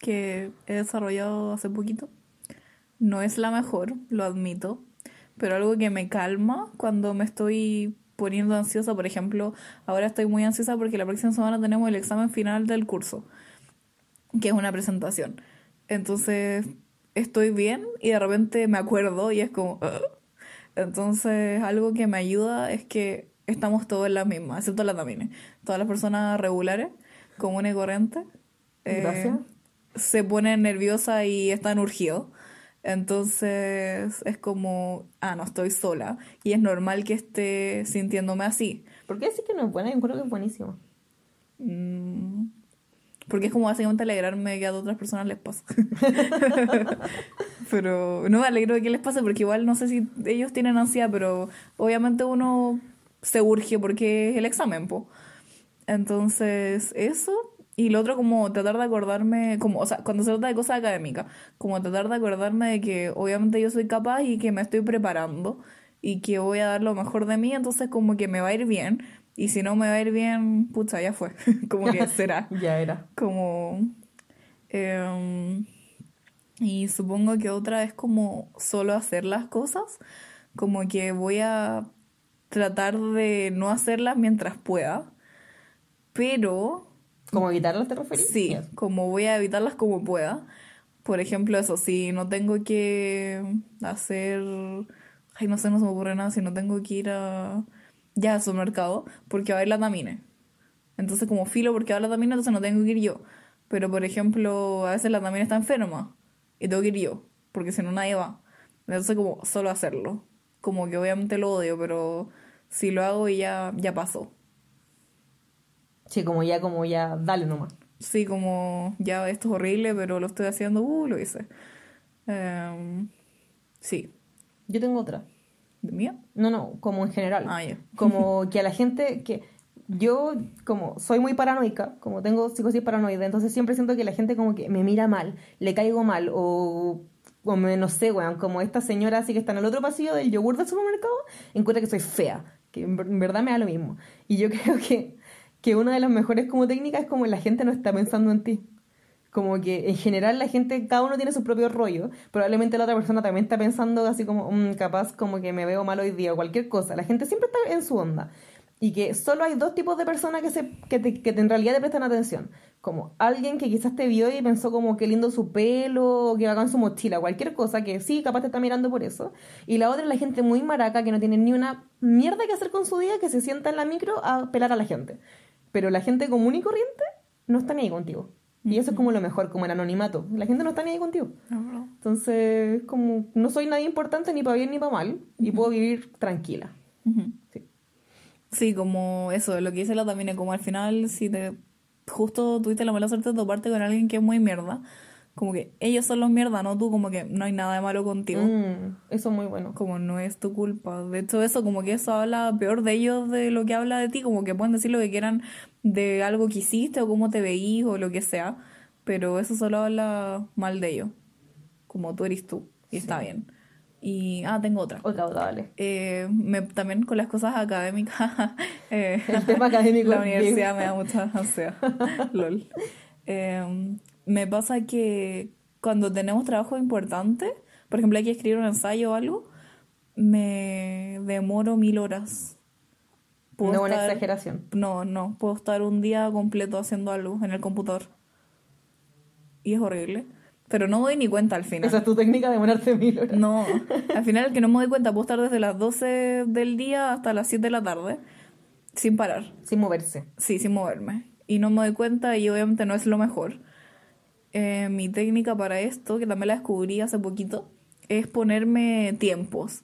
que he desarrollado hace poquito no es la mejor, lo admito, pero algo que me calma cuando me estoy poniendo ansiosa, por ejemplo, ahora estoy muy ansiosa porque la próxima semana tenemos el examen final del curso, que es una presentación. Entonces, estoy bien y de repente me acuerdo y es como... Entonces, algo que me ayuda es que estamos todos en la misma, excepto las también. Todas las personas regulares, comunes y corrientes, eh, se ponen nerviosas y están urgidos. Entonces es como, ah, no estoy sola. Y es normal que esté sintiéndome así. ¿Por qué decir que no es buena? Yo creo que es buenísimo. Mm, porque es como básicamente alegrarme que a otras personas les pasa. pero no me alegro de que les pase porque igual no sé si ellos tienen ansiedad, pero obviamente uno se urge porque es el examen, po. Entonces, eso y lo otro, como tratar de acordarme, como, o sea, cuando se trata de cosas académicas, como tratar de acordarme de que obviamente yo soy capaz y que me estoy preparando y que voy a dar lo mejor de mí, entonces como que me va a ir bien. Y si no me va a ir bien, pucha, ya fue. como que será. ya era. Como... Em, y supongo que otra es como solo hacer las cosas, como que voy a tratar de no hacerlas mientras pueda, pero ¿Como evitarlas te refieres? Sí, como voy a evitarlas como pueda. Por ejemplo, eso, si no tengo que hacer... Ay, no sé, no se me ocurre nada si no tengo que ir a... Ya al supermercado, porque va a ir la tamine. Entonces, como filo porque va la tamina, entonces no tengo que ir yo. Pero, por ejemplo, a veces la tamina está enferma y tengo que ir yo, porque si no nadie va. Entonces, como solo hacerlo. Como que obviamente lo odio, pero si lo hago y ya, ya pasó. Sí, como ya, como ya, dale nomás. Sí, como ya esto es horrible, pero lo estoy haciendo, uh, lo hice. Em, sí. Yo tengo otra. ¿De mía? No, no, como en general. Ah, ya. Como que a la gente que yo como soy muy paranoica, como tengo psicosis paranoide, entonces siempre siento que la gente como que me mira mal, le caigo mal o como no sé, weón, como esta señora así que está en el otro pasillo del yogur del supermercado, encuentra que soy fea, que en verdad me da lo mismo. Y yo creo que que una de las mejores como técnicas es como la gente no está pensando en ti. Como que en general la gente, cada uno tiene su propio rollo. Probablemente la otra persona también está pensando así como, mm, capaz como que me veo mal hoy día o cualquier cosa. La gente siempre está en su onda. Y que solo hay dos tipos de personas que, se, que, te, que en realidad te prestan atención. Como alguien que quizás te vio y pensó como qué lindo su pelo, que con su mochila, cualquier cosa, que sí, capaz te está mirando por eso. Y la otra es la gente muy maraca que no tiene ni una mierda que hacer con su día, que se sienta en la micro a pelar a la gente. Pero la gente común y corriente no está ni ahí contigo. Y eso es como lo mejor, como el anonimato. La gente no está ni ahí contigo. Entonces, como no soy nadie importante ni para bien ni para mal y puedo vivir tranquila. sí. sí. como eso, lo que dice la también, como al final, si te justo tuviste la mala suerte de toparte con alguien que es muy mierda, como que ellos son los mierda, no tú, como que no hay nada de malo contigo. Mm, eso es muy bueno. Como no es tu culpa. De hecho, eso, como que eso habla peor de ellos de lo que habla de ti, como que pueden decir lo que quieran de algo que hiciste o cómo te veís o lo que sea, pero eso solo habla mal de ellos, como tú eres tú, y está bien. Y, ah, tengo otra. Otra, otra, dale. Eh, me, también con las cosas académicas. eh, El tema académico. La universidad me da mucha ansiedad. LOL. Eh, me pasa que cuando tenemos trabajo importante, por ejemplo, hay que escribir un ensayo o algo, me demoro mil horas. no una exageración. No, no. Puedo estar un día completo haciendo algo en el computador. Y es horrible. Pero no me doy ni cuenta al final. Esa es tu técnica de demorarte mil horas. No, al final que no me doy cuenta, puedo estar desde las 12 del día hasta las 7 de la tarde, sin parar. Sin moverse. Sí, sin moverme. Y no me doy cuenta y obviamente no es lo mejor. Eh, mi técnica para esto, que también la descubrí hace poquito, es ponerme tiempos.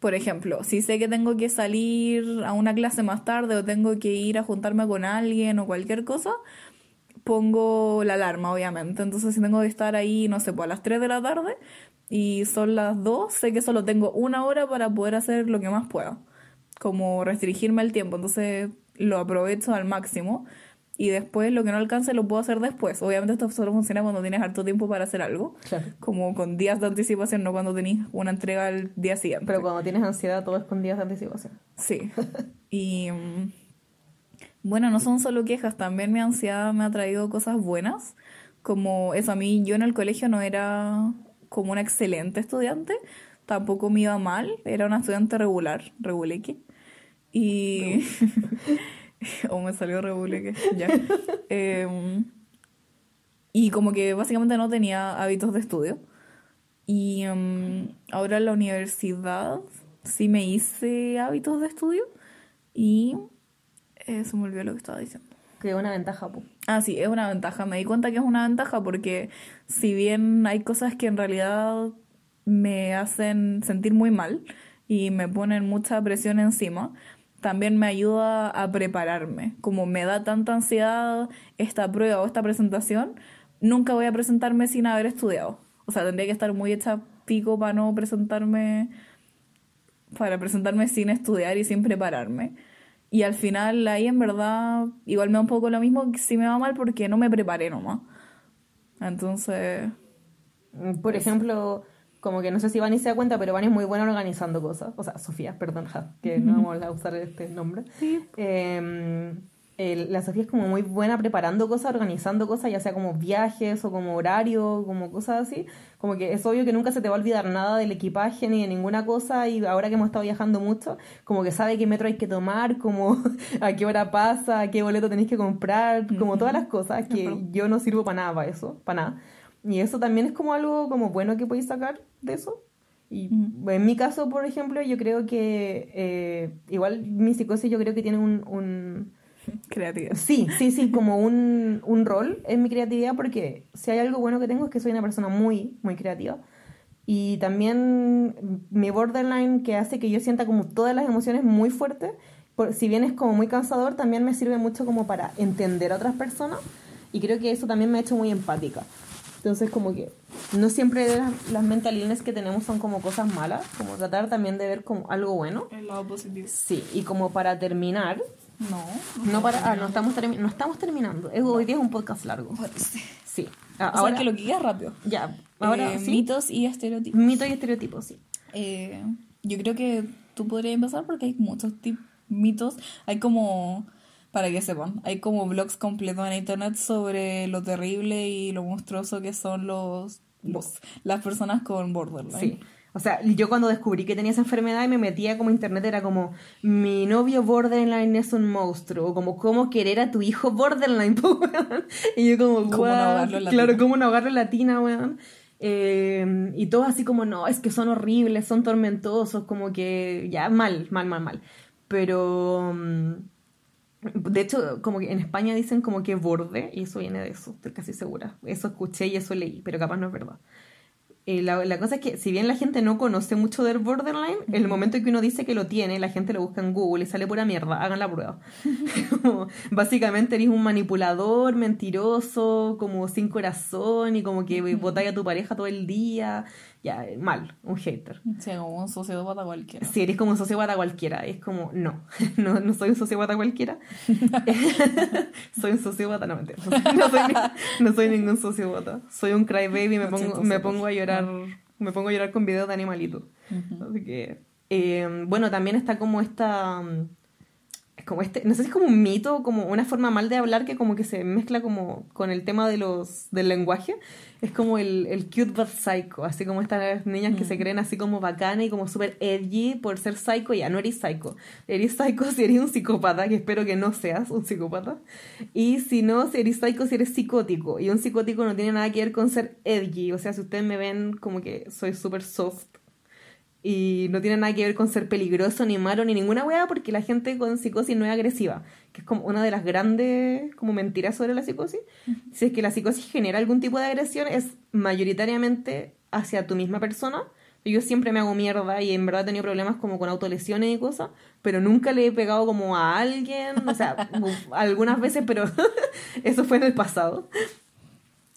Por ejemplo, si sé que tengo que salir a una clase más tarde o tengo que ir a juntarme con alguien o cualquier cosa, pongo la alarma, obviamente. Entonces, si tengo que estar ahí, no sé, pues a las 3 de la tarde y son las 2, sé que solo tengo una hora para poder hacer lo que más pueda. Como restringirme el tiempo. Entonces, lo aprovecho al máximo y después lo que no alcance lo puedo hacer después. Obviamente esto solo funciona cuando tienes harto tiempo para hacer algo, como con días de anticipación, no cuando tenés una entrega al día siguiente. Pero cuando tienes ansiedad todo es con días de anticipación. Sí. y mm, bueno, no son solo quejas, también mi ansiedad me ha traído cosas buenas, como eso a mí, yo en el colegio no era como una excelente estudiante, tampoco me iba mal, era una estudiante regular, reguleque. Y... o me salió Republique, ya. Em, y como que básicamente no tenía hábitos de estudio. Y em, ahora en la universidad sí me hice hábitos de estudio y eh, se me olvidó lo que estaba diciendo. Que es una ventaja, pues. Ah, sí, es una ventaja. Me di cuenta que es una ventaja porque si bien hay cosas que en realidad me hacen sentir muy mal y me ponen mucha presión encima, también me ayuda a prepararme. Como me da tanta ansiedad esta prueba o esta presentación, nunca voy a presentarme sin haber estudiado. O sea, tendría que estar muy hecha pico para no presentarme, para presentarme sin estudiar y sin prepararme. Y al final ahí en verdad igual me da un poco lo mismo si me va mal porque no me preparé nomás. Entonces... Por ejemplo, como que no sé si Vani se da cuenta, pero Vani es muy buena organizando cosas. O sea, Sofía, perdón, que no vamos a usar este nombre. Sí. Em, la Sofía es como muy buena preparando cosas, organizando cosas, ya sea como viajes o como horario, como cosas así. Como que es obvio que nunca se te va a olvidar nada del equipaje ni de ninguna cosa y ahora que hemos estado viajando mucho, como que sabe qué metro hay que tomar, como a qué hora pasa, qué boleto tenéis que comprar, como todas las cosas que yo no sirvo para nada para eso, para nada. Y eso también es como algo como bueno que podéis sacar de eso. Y en mi caso, por ejemplo, yo creo que eh, igual mi psicosis yo creo que tiene un... un creatividad. Sí, sí, sí, como un, un rol en mi creatividad porque si hay algo bueno que tengo es que soy una persona muy, muy creativa. Y también mi borderline que hace que yo sienta como todas las emociones muy fuertes, por, si bien es como muy cansador, también me sirve mucho como para entender a otras personas y creo que eso también me ha hecho muy empática. Entonces, como que no siempre las, las mentalidades que tenemos son como cosas malas, como tratar también de ver como algo bueno. El lado positivo. Sí, y como para terminar. No. No, para, ah, no, estamos, no estamos terminando. Hoy día es un podcast largo. Sí. Ah, ahora que lo que rápido. Ya. Ahora, eh, Mitos y estereotipos. Mitos y estereotipos, sí. Eh, yo creo que tú podrías empezar porque hay muchos mitos. Hay como para que sepan. Hay como blogs completos en internet sobre lo terrible y lo monstruoso que son los, los las personas con borderline. Sí. O sea, yo cuando descubrí que tenía esa enfermedad y me metía como internet era como mi novio borderline es un monstruo o como cómo querer a tu hijo borderline, Y yo como, ¿Cómo no Claro, cómo no latina, weón. Eh, y todo así como, no, es que son horribles, son tormentosos, como que ya mal, mal, mal, mal. Pero... Mm, de hecho, como que en España dicen como que borde, y eso viene de eso, estoy casi segura. Eso escuché y eso leí, pero capaz no es verdad. Eh, la, cosa es que si bien la gente no conoce mucho del borderline, el momento en que uno dice que lo tiene, la gente lo busca en Google y sale pura mierda, hagan la prueba. básicamente eres un manipulador, mentiroso, como sin corazón y como que botáis a tu pareja todo el día ya, mal, un hater. Sí, como un sociópata cualquiera. Sí, eres como un sociópata cualquiera. Es como, no, no, no soy un sociópata cualquiera. soy un sociópata, no mentira. No soy, no soy ningún sociópata. Soy un crybaby me pongo, me pongo a llorar, me pongo a llorar con videos de animalitos. Así que, eh, bueno, también está como esta como este, no sé si es como un mito, como una forma mal de hablar que como que se mezcla como con el tema de los, del lenguaje. Es como el, el cute but psycho, así como estas niñas que se mm. creen así como bacana y como súper edgy por ser psycho, ya no eres psycho. Eres psycho si eres un psicópata, que espero que no seas un psicópata. Y si no, si eres psycho si eres psicótico. Y un psicótico no tiene nada que ver con ser edgy. O sea, si ustedes me ven como que soy súper soft y no tiene nada que ver con ser peligroso, ni malo, ni ninguna weá, porque la gente con psicosis no es agresiva, que es como una de las grandes como mentiras sobre la psicosis. Si es que la psicosis genera algún tipo de agresión, es mayoritariamente hacia tu misma persona. Yo siempre me hago mierda y en verdad he tenido problemas como con autolesiones y cosas, pero nunca le he pegado como a alguien, o sea, algunas veces, pero eso fue en el pasado.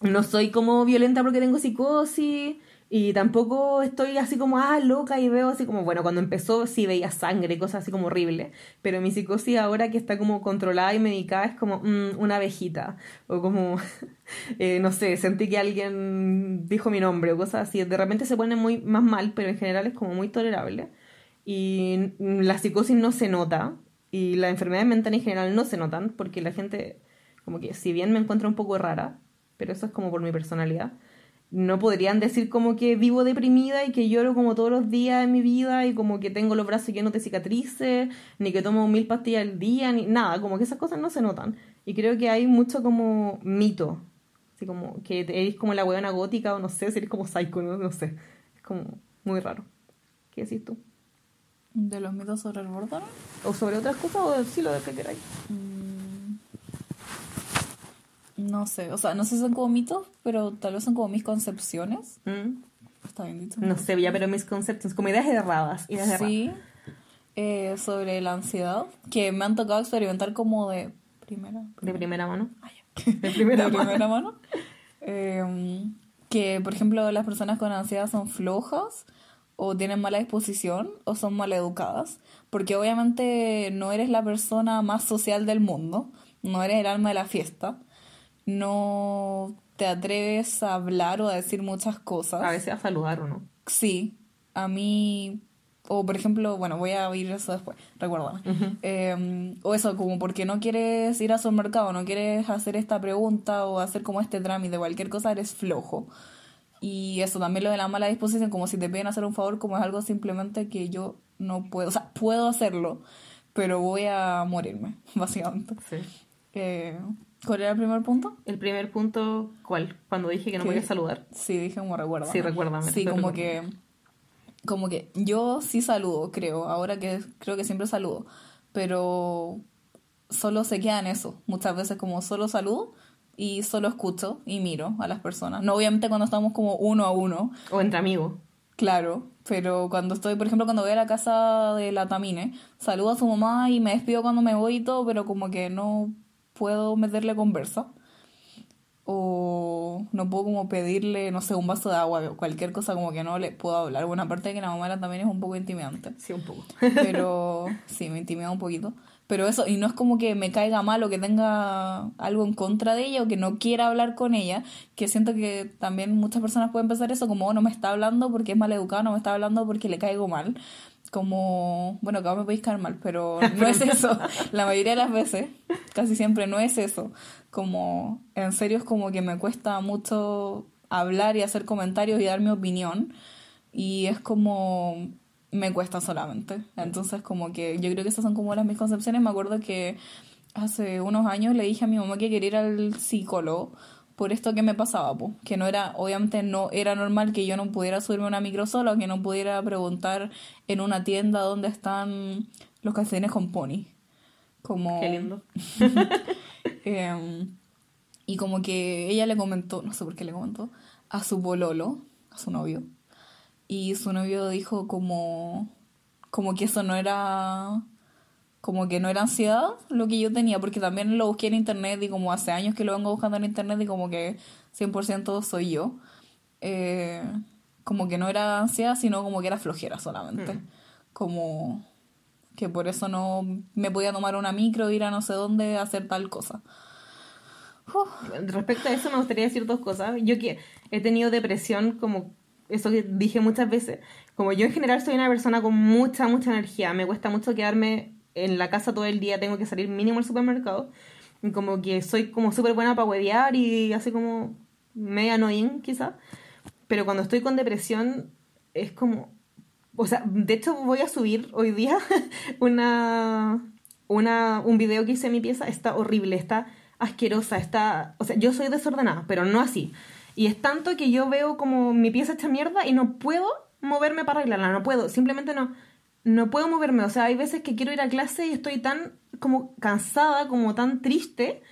No soy como violenta porque tengo psicosis, y tampoco estoy así como, ah, loca y veo así como, bueno, cuando empezó sí veía sangre, cosas así como horribles. Pero mi psicosis ahora que está como controlada y medicada es como mm, una abejita. O como, eh, no sé, sentí que alguien dijo mi nombre o cosas así. De repente se pone muy más mal, pero en general es como muy tolerable. Y la psicosis no se nota. Y las enfermedades mentales en general no se notan porque la gente, como que si bien me encuentra un poco rara, pero eso es como por mi personalidad no podrían decir como que vivo deprimida y que lloro como todos los días de mi vida y como que tengo los brazos llenos de cicatrices, ni que tomo mil pastillas al día, ni nada, como que esas cosas no se notan. Y creo que hay mucho como mito, así como que eres como la huevona gótica o no sé, si eres como psycho, no, sé, es como muy raro. ¿Qué decís tú? ¿De los mitos sobre el bordón? ¿O sobre otras cosas o sí lo de que queráis? Mm. No sé, o sea, no sé si son como mitos, pero tal vez son como mis concepciones. Mm. Está bien dicho. No sé, ya, pero mis concepciones, como ideas erradas. Ideas sí, eh, sobre la ansiedad, que me han tocado experimentar como de primera. De primera mano. Ah, de primera, de primera mano. Em, que, por ejemplo, las personas con ansiedad son flojas o tienen mala disposición o son mal educadas, porque obviamente no eres la persona más social del mundo, no eres el alma de la fiesta no te atreves a hablar o a decir muchas cosas. A veces a saludar o no. Sí, a mí, o por ejemplo, bueno, voy a oír eso después, recuerda. Em, o eso, como porque no quieres ir a su mercado, no quieres hacer esta pregunta o hacer como este trámite, cualquier cosa, eres flojo. Y eso, también lo de la mala disposición, como si te piden hacer un favor, como es algo simplemente que yo no puedo, o sea, puedo hacerlo, pero voy a morirme, básicamente. Sí. Eh, ¿Cuál era el primer punto? El primer punto, ¿cuál? Cuando dije que no podía saludar. Sí, dije como recuerda. Sí, recuérdame. Sí, como que, como que yo sí saludo, creo, ahora que creo que siempre saludo, pero solo se queda en eso. Muchas veces como solo saludo y solo escucho y miro a las personas. No obviamente cuando estamos como uno a uno. O entre amigos. Claro, pero cuando estoy, por ejemplo, cuando voy a la casa de la Tamine, saludo a su mamá y me despido cuando me voy y todo, pero como que no puedo meterle conversa. O no puedo como pedirle, no sé, un vaso de agua, cualquier cosa como que no le puedo hablar. Bueno, aparte de que la mamá también es un poco intimidante. Sí, un poco. Pero sí, me intimida un poquito. Pero eso, y no es como que me caiga mal o que tenga algo en contra de ella o que no quiera hablar con ella, que siento que también muchas personas pueden pensar eso como, oh, no me está hablando porque es mal educado, no me está hablando porque le caigo mal como, bueno, acá me podéis caer mal, pero no es eso. La mayoría de las veces, casi siempre no es eso. Como, en serio es como que me cuesta mucho hablar y hacer comentarios y dar mi opinión. Y es como, me cuesta solamente. Entonces, como que yo creo que esas son como las mis concepciones. Me acuerdo que hace unos años le dije a mi mamá que quería ir al psicólogo por esto que me pasaba, pues, que no era, obviamente no era normal que yo no pudiera subirme a una micro sola, que no pudiera preguntar en una tienda dónde están los calcetines con pony. Como... Qué lindo. Em, y como que ella le comentó, no sé por qué le comentó, a su bololo, a su novio. Y su novio dijo como, como que eso no era como que no era ansiedad lo que yo tenía, porque también lo busqué en internet y como hace años que lo vengo buscando en internet y como que 100% soy yo. Eh, como que no era ansiedad, sino como que era flojera solamente. Mm. Como que por eso no me podía tomar una micro, ir a no sé dónde, hacer tal cosa. Respecto a eso me gustaría decir dos cosas. Yo que he tenido depresión, como eso que dije muchas veces, como yo en general soy una persona con mucha, mucha energía, me cuesta mucho quedarme en la casa todo el día, tengo que salir mínimo al supermercado, y como que soy como súper buena para huevear y así como media annoying quizá, pero cuando estoy con depresión es como, o sea, de hecho voy a subir hoy día una, una, un video que hice en mi pieza, está horrible, está asquerosa, está, o sea, yo soy desordenada, pero no así. Y es tanto que yo veo como mi pieza hecha mierda y no puedo moverme para arreglarla, no puedo, simplemente no, no puedo moverme. O sea, hay veces que quiero ir a clase y estoy tan como cansada, como tan triste,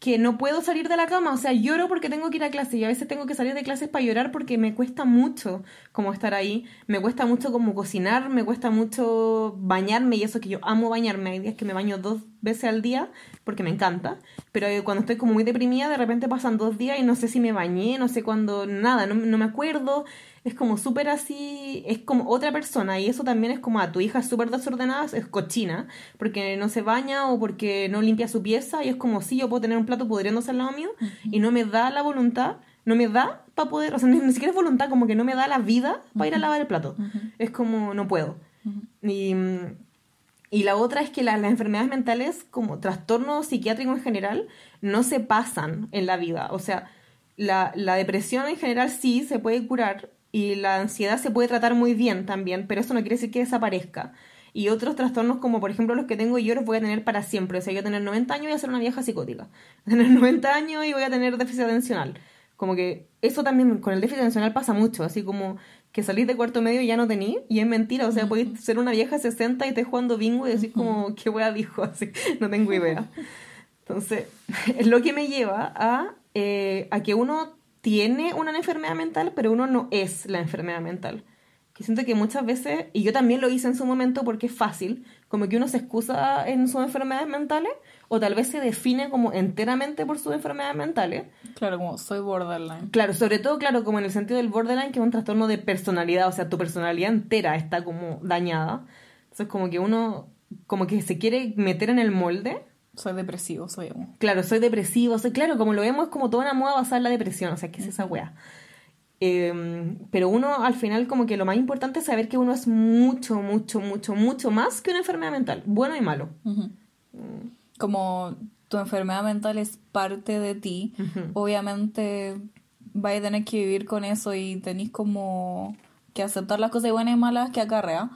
que no puedo salir de la cama, o sea, lloro porque tengo que ir a clase y a veces tengo que salir de clases para llorar porque me cuesta mucho como estar ahí, me cuesta mucho como cocinar, me cuesta mucho bañarme y eso que yo amo bañarme, hay días que me baño dos veces al día porque me encanta, pero cuando estoy como muy deprimida de repente pasan dos días y no sé si me bañé, no sé cuándo, nada, no, no me acuerdo, es como súper así, es como otra persona y eso también es como a tu hija súper desordenada, es cochina, porque no se baña o porque no limpia su pieza y es como si yo puedo tener un plato pudriéndose al lado mío y no me da la voluntad, no me da para poder, o sea, ni, siquiera es voluntad, como que no me da la vida para ir a lavar el plato. Es como, no puedo. Y, y la otra es que las enfermedades mentales, como trastornos psiquiátricos en general, no se pasan en la vida. O sea, la, la depresión en general sí se puede curar, y la ansiedad se puede tratar muy bien también, pero eso no quiere decir que desaparezca. Y otros trastornos como por ejemplo los que tengo yo los voy a tener para siempre. O sea, yo voy a tener 90 años y voy a ser una vieja psicótica. Voy a tener 90 años y voy a tener déficit atencional. Como que eso también con el déficit atencional pasa mucho. Así como que salís de cuarto medio y ya no tení. Y es mentira. O sea, podéis ser una vieja de 60 y estés jugando bingo y decís como, qué wea dijo. Así, no tengo idea. Entonces, es lo que me lleva a, eh, a que uno tiene una enfermedad mental, pero uno no es la enfermedad mental. Que siento que muchas veces, y yo también lo hice en su momento porque es fácil, como que uno se excusa en sus enfermedades mentales, o tal vez se define como enteramente por sus enfermedades mentales. Claro, como soy borderline. Claro, sobre todo, claro, como en el sentido del borderline, que es un trastorno de personalidad, o sea, tu personalidad entera está como dañada. Entonces, como que uno, como que se quiere meter en el molde soy depresivo, soy emo. Claro, soy depresivo, soy, claro, como lo vemos es como toda una moda basada en la depresión, o sea, ¿qué es esa wea? Em, pero uno al final como que lo más importante es saber que uno es mucho, mucho, mucho, mucho más que una enfermedad mental, bueno y malo. Como tu enfermedad mental es parte de ti, obviamente vais a tener que vivir con eso y tenéis como que aceptar las cosas buenas y malas que acarrea,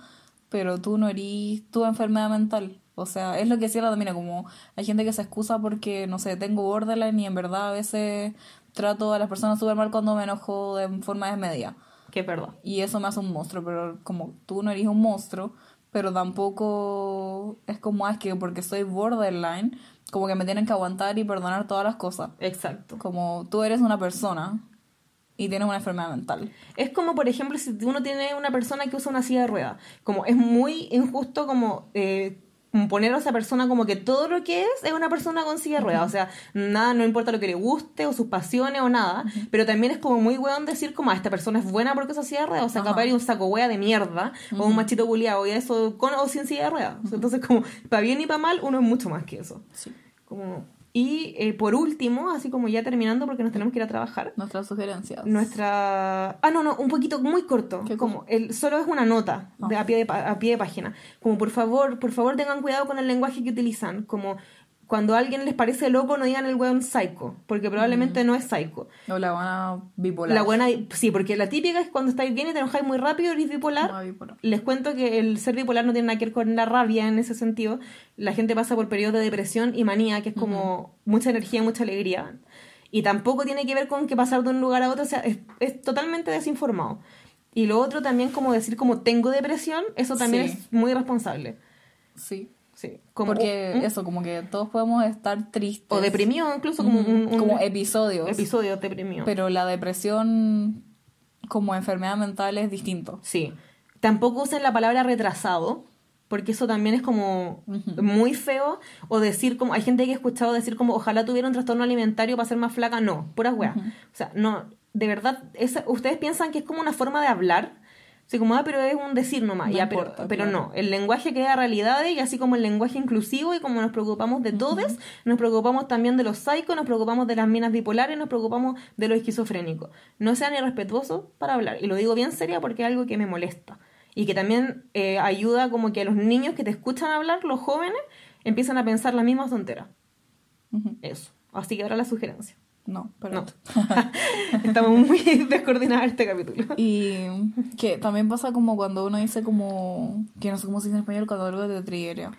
pero tú no eres tu enfermedad mental. O sea, es lo que decía la Domina, como hay gente que se excusa porque, no sé, tengo borderline y en verdad a veces trato a las personas súper mal cuando me enojo de forma desmedida. Qué verdad. Y eso me hace un monstruo, pero como tú no eres un monstruo, pero tampoco es como, ah, es que porque soy borderline, como que me tienen que aguantar y perdonar todas las cosas. Exacto. Como tú eres una persona y tienes una enfermedad mental. Es como, por ejemplo, si uno tiene una persona que usa una silla de ruedas. Como es muy injusto como eh, poner a esa persona como que todo lo que es es una persona con silla de ruedas. O sea, nada, no importa lo que le guste o sus pasiones o nada. Pero también es como muy weón decir como, a ah, esta persona es buena porque es silla de ruedas. O sea, capaz de un saco wea de mierda o un machito buleado y eso con o sin silla de ruedas. Entonces, como, para bien y para mal, uno es mucho más que eso. Sí. Como, y eh, por último, así como ya terminando porque nos tenemos que ir a trabajar. Nuestras sugerencias. Nuestra... Ah, no, no, un poquito muy corto. Como el, solo es una nota de, a, pie de, a pie de página. Como por favor, por favor tengan cuidado con el lenguaje que utilizan. Como cuando a alguien les parece loco, no digan el weón psycho, porque probablemente mm. no es psycho. O la buena bipolar. La buena, sí, porque la típica es cuando estáis bien y te enojáis muy rápido, eres bipolar. bipolar. Les cuento que el ser bipolar no tiene nada que ver con la rabia en ese sentido. La gente pasa por periodos de depresión y manía, que es como mucha energía mucha alegría. Y tampoco tiene que ver con que pasar de un lugar a otro, o sea, es, totalmente desinformado. Y lo otro también como decir como tengo depresión, eso también es muy irresponsable. Sí. Como, Porque eso, como que todos podemos estar tristes. O deprimidos, incluso como un, Como episodios. Episodios deprimidos. Pero la depresión como enfermedad mental es distinto. Sí. Tampoco usen la palabra retrasado, porque eso también es como muy feo. O decir como, hay gente que he escuchado decir como, ojalá tuviera un trastorno alimentario para ser más flaca. No, puras weas. O sea, no, de verdad, ustedes piensan que es como una forma de hablar. Sí, como, ah, pero es un decir nomás, ya, pero, pero no, el lenguaje crea realidades y así como el lenguaje inclusivo y como nos preocupamos de todos, nos preocupamos también de los psicos, nos preocupamos de las minas bipolares, nos preocupamos de los esquizofrénicos. No sean irrespetuosos para hablar, y lo digo bien seria porque es algo que me molesta y que también eh, ayuda como que a los niños que te escuchan hablar, los jóvenes, empiezan a pensar la misma tontera. Eso. Así que ahora la sugerencia. No, pero Estamos muy descoordinados este capítulo. Y que también pasa como cuando uno dice como... Que no sé cómo se dice en español cuando algo te triggeria.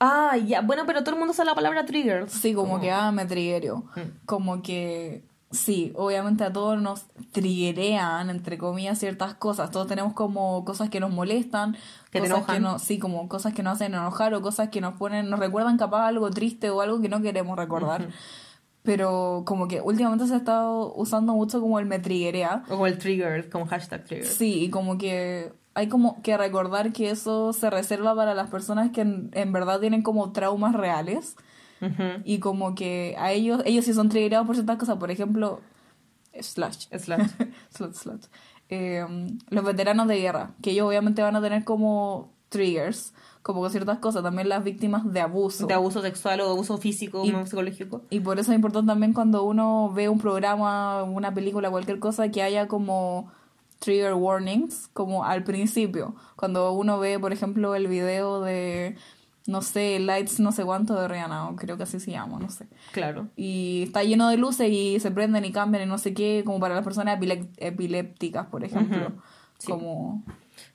Ah, ya. Bueno, pero todo el mundo usa la palabra trigger. Sí, como, que, ah, me triggerio. Mm. Como que sí, obviamente a todos nos triggerean, entre comillas, ciertas cosas. Todos tenemos como cosas que nos molestan, que cosas que no, sí, como cosas que nos hacen enojar o cosas que nos ponen, nos recuerdan capaz algo triste o algo que no queremos recordar. Pero como que últimamente se ha estado usando mucho como el me triggerea. O como el trigger, como hashtag trigger. Sí, y como que hay como que recordar que eso se reserva para las personas que en verdad tienen como traumas reales y como que a ellos, ellos sí son triggerados por ciertas cosas, por ejemplo, slash. Slash. slash, em, los veteranos de guerra, que ellos obviamente van a tener como triggers, como con ciertas cosas, también las víctimas de abuso. De abuso sexual o de abuso físico o psicológico. Y por eso es importante también cuando uno ve un programa, una película, cualquier cosa, que haya como trigger warnings, como al principio. Cuando uno ve, por ejemplo, el video de no sé, Lights no sé cuánto de Rihanna, creo que así se llama, no sé. Claro. Y está lleno de luces y se prenden y cambian y no sé qué, como para las personas epilépticas, por ejemplo. Como...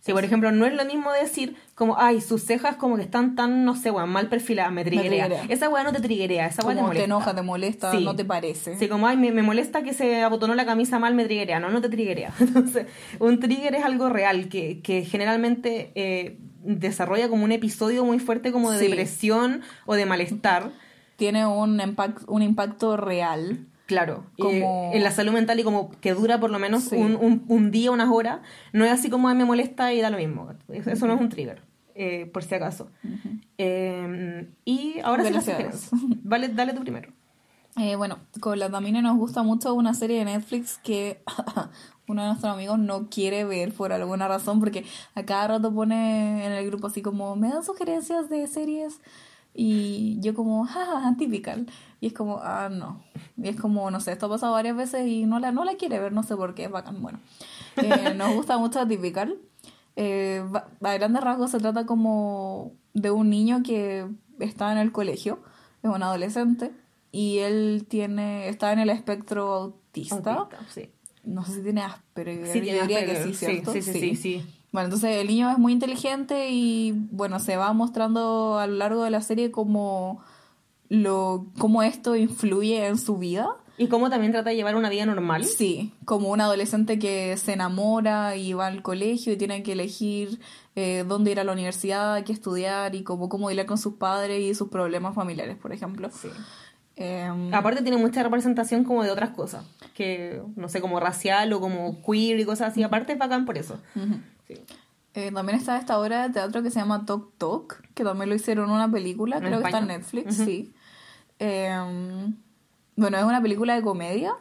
Sí, por ejemplo, no es lo mismo decir como, ay, sus cejas como que están tan, no sé, weón, mal perfiladas, me triguea. Esa weá no te triguea, esa weá te molesta. te enoja, te molesta, no te parece. Sí, como, ay, me, molesta que se abotonó la camisa mal, me triguea. No, no te triguea. Entonces, un trigger es algo real que, que generalmente... Eh, desarrolla como un episodio muy fuerte como de depresión o de malestar. Tiene un, impact, un impacto real. Claro, como... en la salud mental y como que dura por lo menos un, un, día, unas horas. No es así como me molesta y da lo mismo. Eso no es un trigger, eh, por si acaso. Em, y ahora sí las Vale, dale tú primero. Eh, bueno, con la Tamina nos gusta mucho una serie de Netflix que uno de nuestros amigos no quiere ver por alguna razón, porque a cada rato pone en el grupo así como, me dan sugerencias de series. Y yo como, jaja, typical. Y es como, ah, no. Y es como, no sé, esto ha pasado varias veces y no la, no la quiere ver, no sé por qué, es bacán. Bueno, eh, nos gusta mucho typical. Eh, a grandes rasgos se trata como de un niño que está en el colegio, es un adolescente, y él tiene, está en el espectro autista. sí no sé si tiene Asperger, sí, yo diría que sí, ¿cierto? Sí, sí, sí, Bueno, entonces el niño es muy inteligente y bueno, se va mostrando a lo largo de la serie cómo, lo, cómo esto influye en su vida. Y cómo también trata de llevar una vida normal. Sí, como un adolescente que se enamora y va al colegio y tiene que elegir eh, dónde ir a la universidad, qué estudiar y cómo, cómo lidiar con sus padres y sus problemas familiares, por ejemplo. Sí. Em, Aparte tiene mucha representación como de otras cosas, que no sé, como racial o como queer y cosas así. Aparte es bacán por eso. Eh, también está esta obra de teatro que se llama Talk Talk, que también lo hicieron en una película, creo que está en Netflix, sí. Em, bueno, es una película de comedia,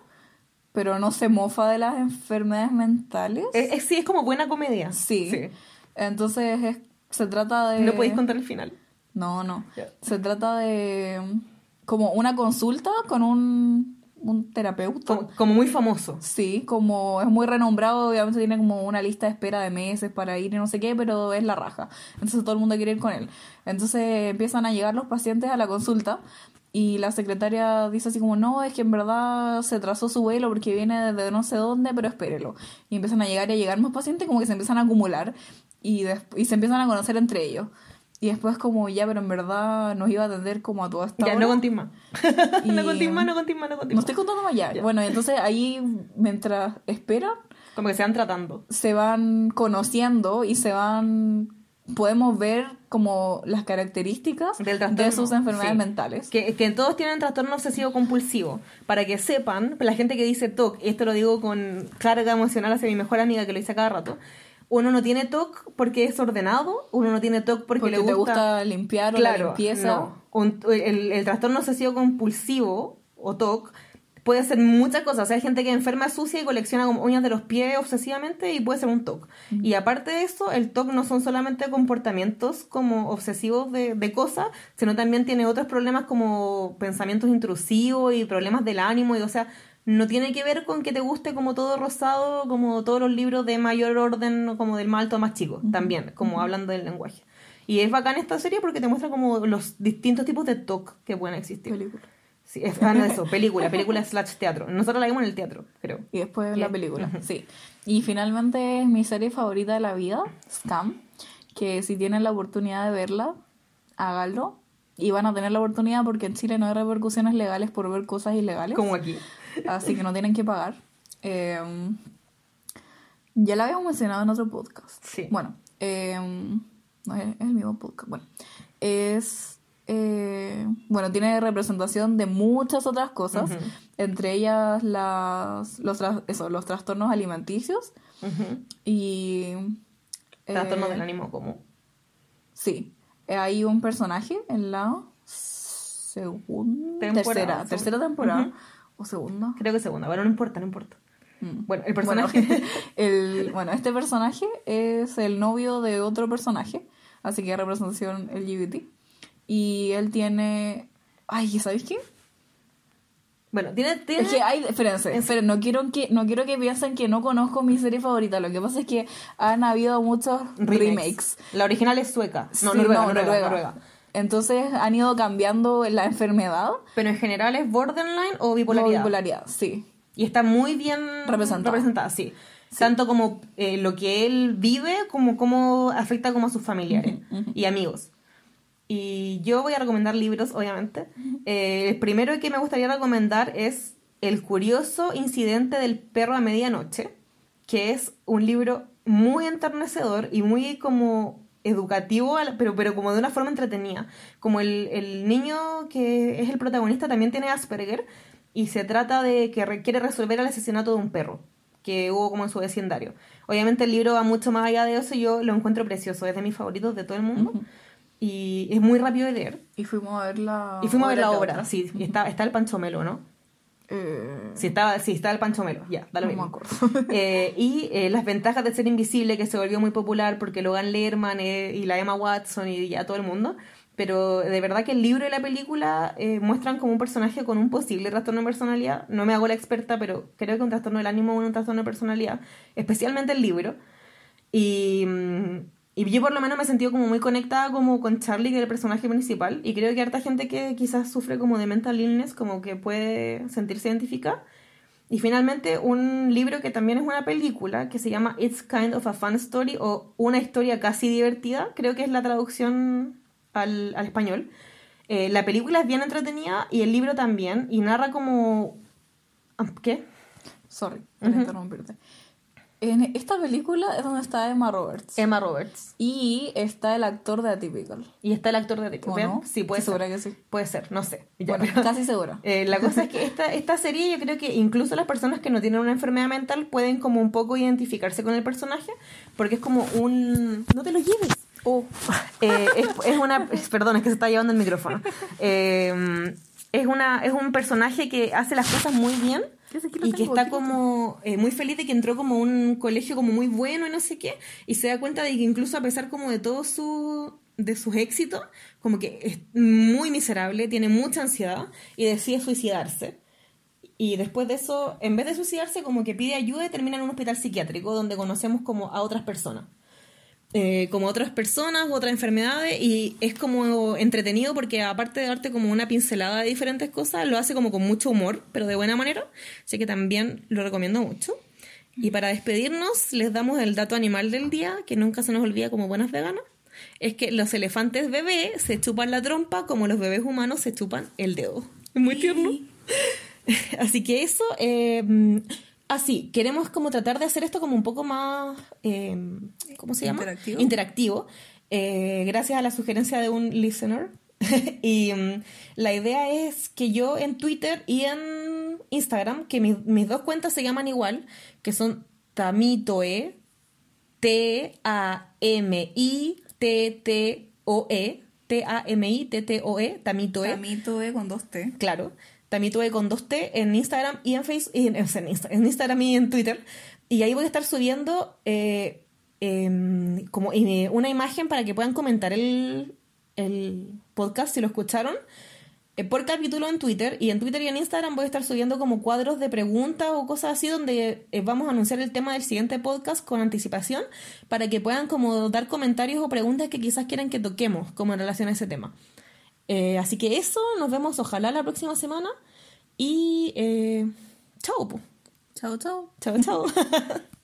pero no se mofa de las enfermedades mentales. Es, sí, es como buena comedia. Sí. Entonces se trata de... ¿No podéis contar el final? No, no. Se trata de como una consulta con un, un terapeuta. Como, muy famoso. Sí, como es muy renombrado, obviamente tiene como una lista de espera de meses para ir y no sé qué, pero es la raja. Entonces todo el mundo quiere ir con él. Entonces empiezan a llegar los pacientes a la consulta y la secretaria dice así como, no, es que en verdad se trazó su vuelo porque viene desde no sé dónde, pero espérelo. Y empiezan a llegar y a llegar más pacientes, como que se empiezan a acumular y, y se empiezan a conocer entre ellos. Y después como, ya, pero en verdad nos iba a atender como a toda esta Ya, no contima. no contima, no contima, no contima. No estoy contando más ya. Bueno, entonces ahí, mientras esperan... Como que se van tratando. Se van conociendo y se van podemos ver como las características de sus enfermedades mentales. Que, que, todos tienen trastorno obsesivo compulsivo. Para que sepan, la gente que dice TOC, y esto lo digo con carga emocional hacia mi mejor amiga que lo dice cada rato, uno no tiene TOC porque es ordenado, uno no tiene TOC porque, le gusta, limpiar o la limpieza. el, el trastorno obsesivo compulsivo o TOC puede ser muchas cosas. O sea, hay gente que enferma sucia y colecciona como uñas de los pies obsesivamente y puede ser un TOC. Y aparte de eso, el TOC no son solamente comportamientos como obsesivos de, de cosas, sino también tiene otros problemas como pensamientos intrusivos y problemas del ánimo. Y, o sea, no tiene que ver con que te guste como todo rosado, como todos los libros de mayor orden, como del malto más chico, también, como hablando del lenguaje. Y es bacán esta serie porque te muestra como los distintos tipos de TOC que pueden existir. Sí, es ah, eso, película, película slash teatro. Nosotros la vimos en el teatro, creo. Y después la película, sí. Y finalmente es mi serie favorita de la vida, Scam, que si tienen la oportunidad de verla, háganlo. Y van a tener la oportunidad porque en Chile no hay repercusiones legales por ver cosas ilegales. Como aquí. Así que no tienen que pagar. Eh, ya la habíamos mencionado en otro podcast. Sí. Bueno, eh, no es el mismo podcast. Bueno, es eh, bueno, tiene representación de muchas otras cosas, entre ellas las, los, eso, los trastornos alimenticios y... Trastornos del ánimo común. Sí, hay un personaje en la segunda, tercera, tercera temporada o segunda. Creo que segunda, bueno, no importa, no importa. Mm. Bueno, el personaje. Bueno, el, bueno, este personaje es el novio de otro personaje, así que representación LGBT. Y él tiene. Ay, ¿sabes qué? Bueno, tiene, tiene... Es que hay, espérense, espérense, no quiero que, no quiero que piensen que no conozco mi serie favorita. Lo que pasa es que han habido muchos remakes. La original es sueca. No, Noruega, Noruega, Entonces han ido cambiando la enfermedad. Pero en general es borderline o bipolaridad. bipolaridad, sí. Y está muy bien representada, sí. Tanto como eh, lo que él vive, como cómo afecta como a sus familiares y amigos. Y yo voy a recomendar libros, obviamente. Eh, el primero que me gustaría recomendar es El curioso incidente del perro a medianoche, que es un libro muy enternecedor y muy como educativo, pero, pero como de una forma entretenida. Como el, el niño que es el protagonista también tiene Asperger y se trata de que quiere resolver el asesinato de un perro que hubo como en su vecindario. Obviamente el libro va mucho más allá de eso y yo lo encuentro precioso, es de mis favoritos de todo el mundo. Y es muy rápido de leer. Y fuimos a ver la Y fuimos a ver la obra, sí. Y está, está el Pancho Melo, ¿no? Eh... Sí, está, sí, está el Pancho Melo, ya, dale no eh, y eh, las ventajas de ser invisible, que se volvió muy popular porque Logan Lerman eh, y la Emma Watson y ya todo el mundo. Pero de verdad que el libro y la película muestran como un personaje con un posible trastorno de personalidad. No me hago la experta, pero creo que un trastorno del ánimo o un trastorno de personalidad, especialmente el libro. Y mm, y yo por lo menos me he sentido como muy conectada como con Charlie, que es el personaje principal, y creo que harta gente que quizás sufre como de mental illness, como que puede sentirse identificada. Y finalmente un libro que también es una película, que se llama It's Kind of a Fun Story, o Una historia casi divertida, creo que es la traducción al, al español. Eh, la película es bien entretenida y el libro también, y narra como... ¿Qué? Sorry, por interrumpirte. En esta película es donde está Emma Roberts. Emma Roberts. Y está el actor de Atypical. Y está el actor de Atypical. No? Sí, puede ser. que sí? Puede ser, no sé. bueno, casi segura. Eh, la cosa es que esta, esta serie yo creo que incluso las personas que no tienen una enfermedad mental pueden como un poco identificarse con el personaje porque es como un... No te lo lleves. Oh. Eh, es, es, una... Perdón, es que se está llevando el micrófono. Eh, es, una, es un personaje que hace las cosas muy bien y que está como eh, muy feliz de que entró como un colegio como muy bueno y no sé qué, y se da cuenta de que incluso a pesar como de todo su de sus éxitos, como que es muy miserable, tiene mucha ansiedad y decide suicidarse. Y después de eso, en vez de suicidarse, como que pide ayuda y termina en un hospital psiquiátrico donde conocemos como a otras personas. Eh, como otras personas u otras enfermedades y es como entretenido porque aparte de darte como una pincelada de diferentes cosas, lo hace como con mucho humor, pero de buena manera, así que también lo recomiendo mucho. Y para despedirnos les damos el dato animal del día, que nunca se nos olvida como buenas veganas, es que los elefantes bebés se chupan la trompa como los bebés humanos se chupan el dedo. Es muy tierno. Así que eso, eh, así, ah, queremos como tratar de hacer esto como un poco más, em, ¿cómo se llama? Interactivo. Interactivo. eh, gracias a la sugerencia de un listener. y mm, la idea es que yo en Twitter y en Instagram, que mis dos cuentas se llaman igual, que son Tamitoe, T-A-M-I-T-T-O-E, T-A-M-I-T-T-O-E, Tamitoe. Tamitoe con dos T. Claro. Tamitoe con dos T en Instagram y en Facebook, en, en, Instagram y en Twitter. Y ahí voy a estar subiendo eh, em, como una imagen para que puedan comentar el, el podcast si lo escucharon eh, por capítulo en Twitter y en Twitter y en Instagram voy a estar subiendo como cuadros de preguntas o cosas así donde eh, vamos a anunciar el tema del siguiente podcast con anticipación para que puedan como dar comentarios o preguntas que quizás quieran que toquemos como en relación a ese tema. Eh, así que eso, nos vemos ojalá la próxima semana y chao. Chao, chao. Chao, chao.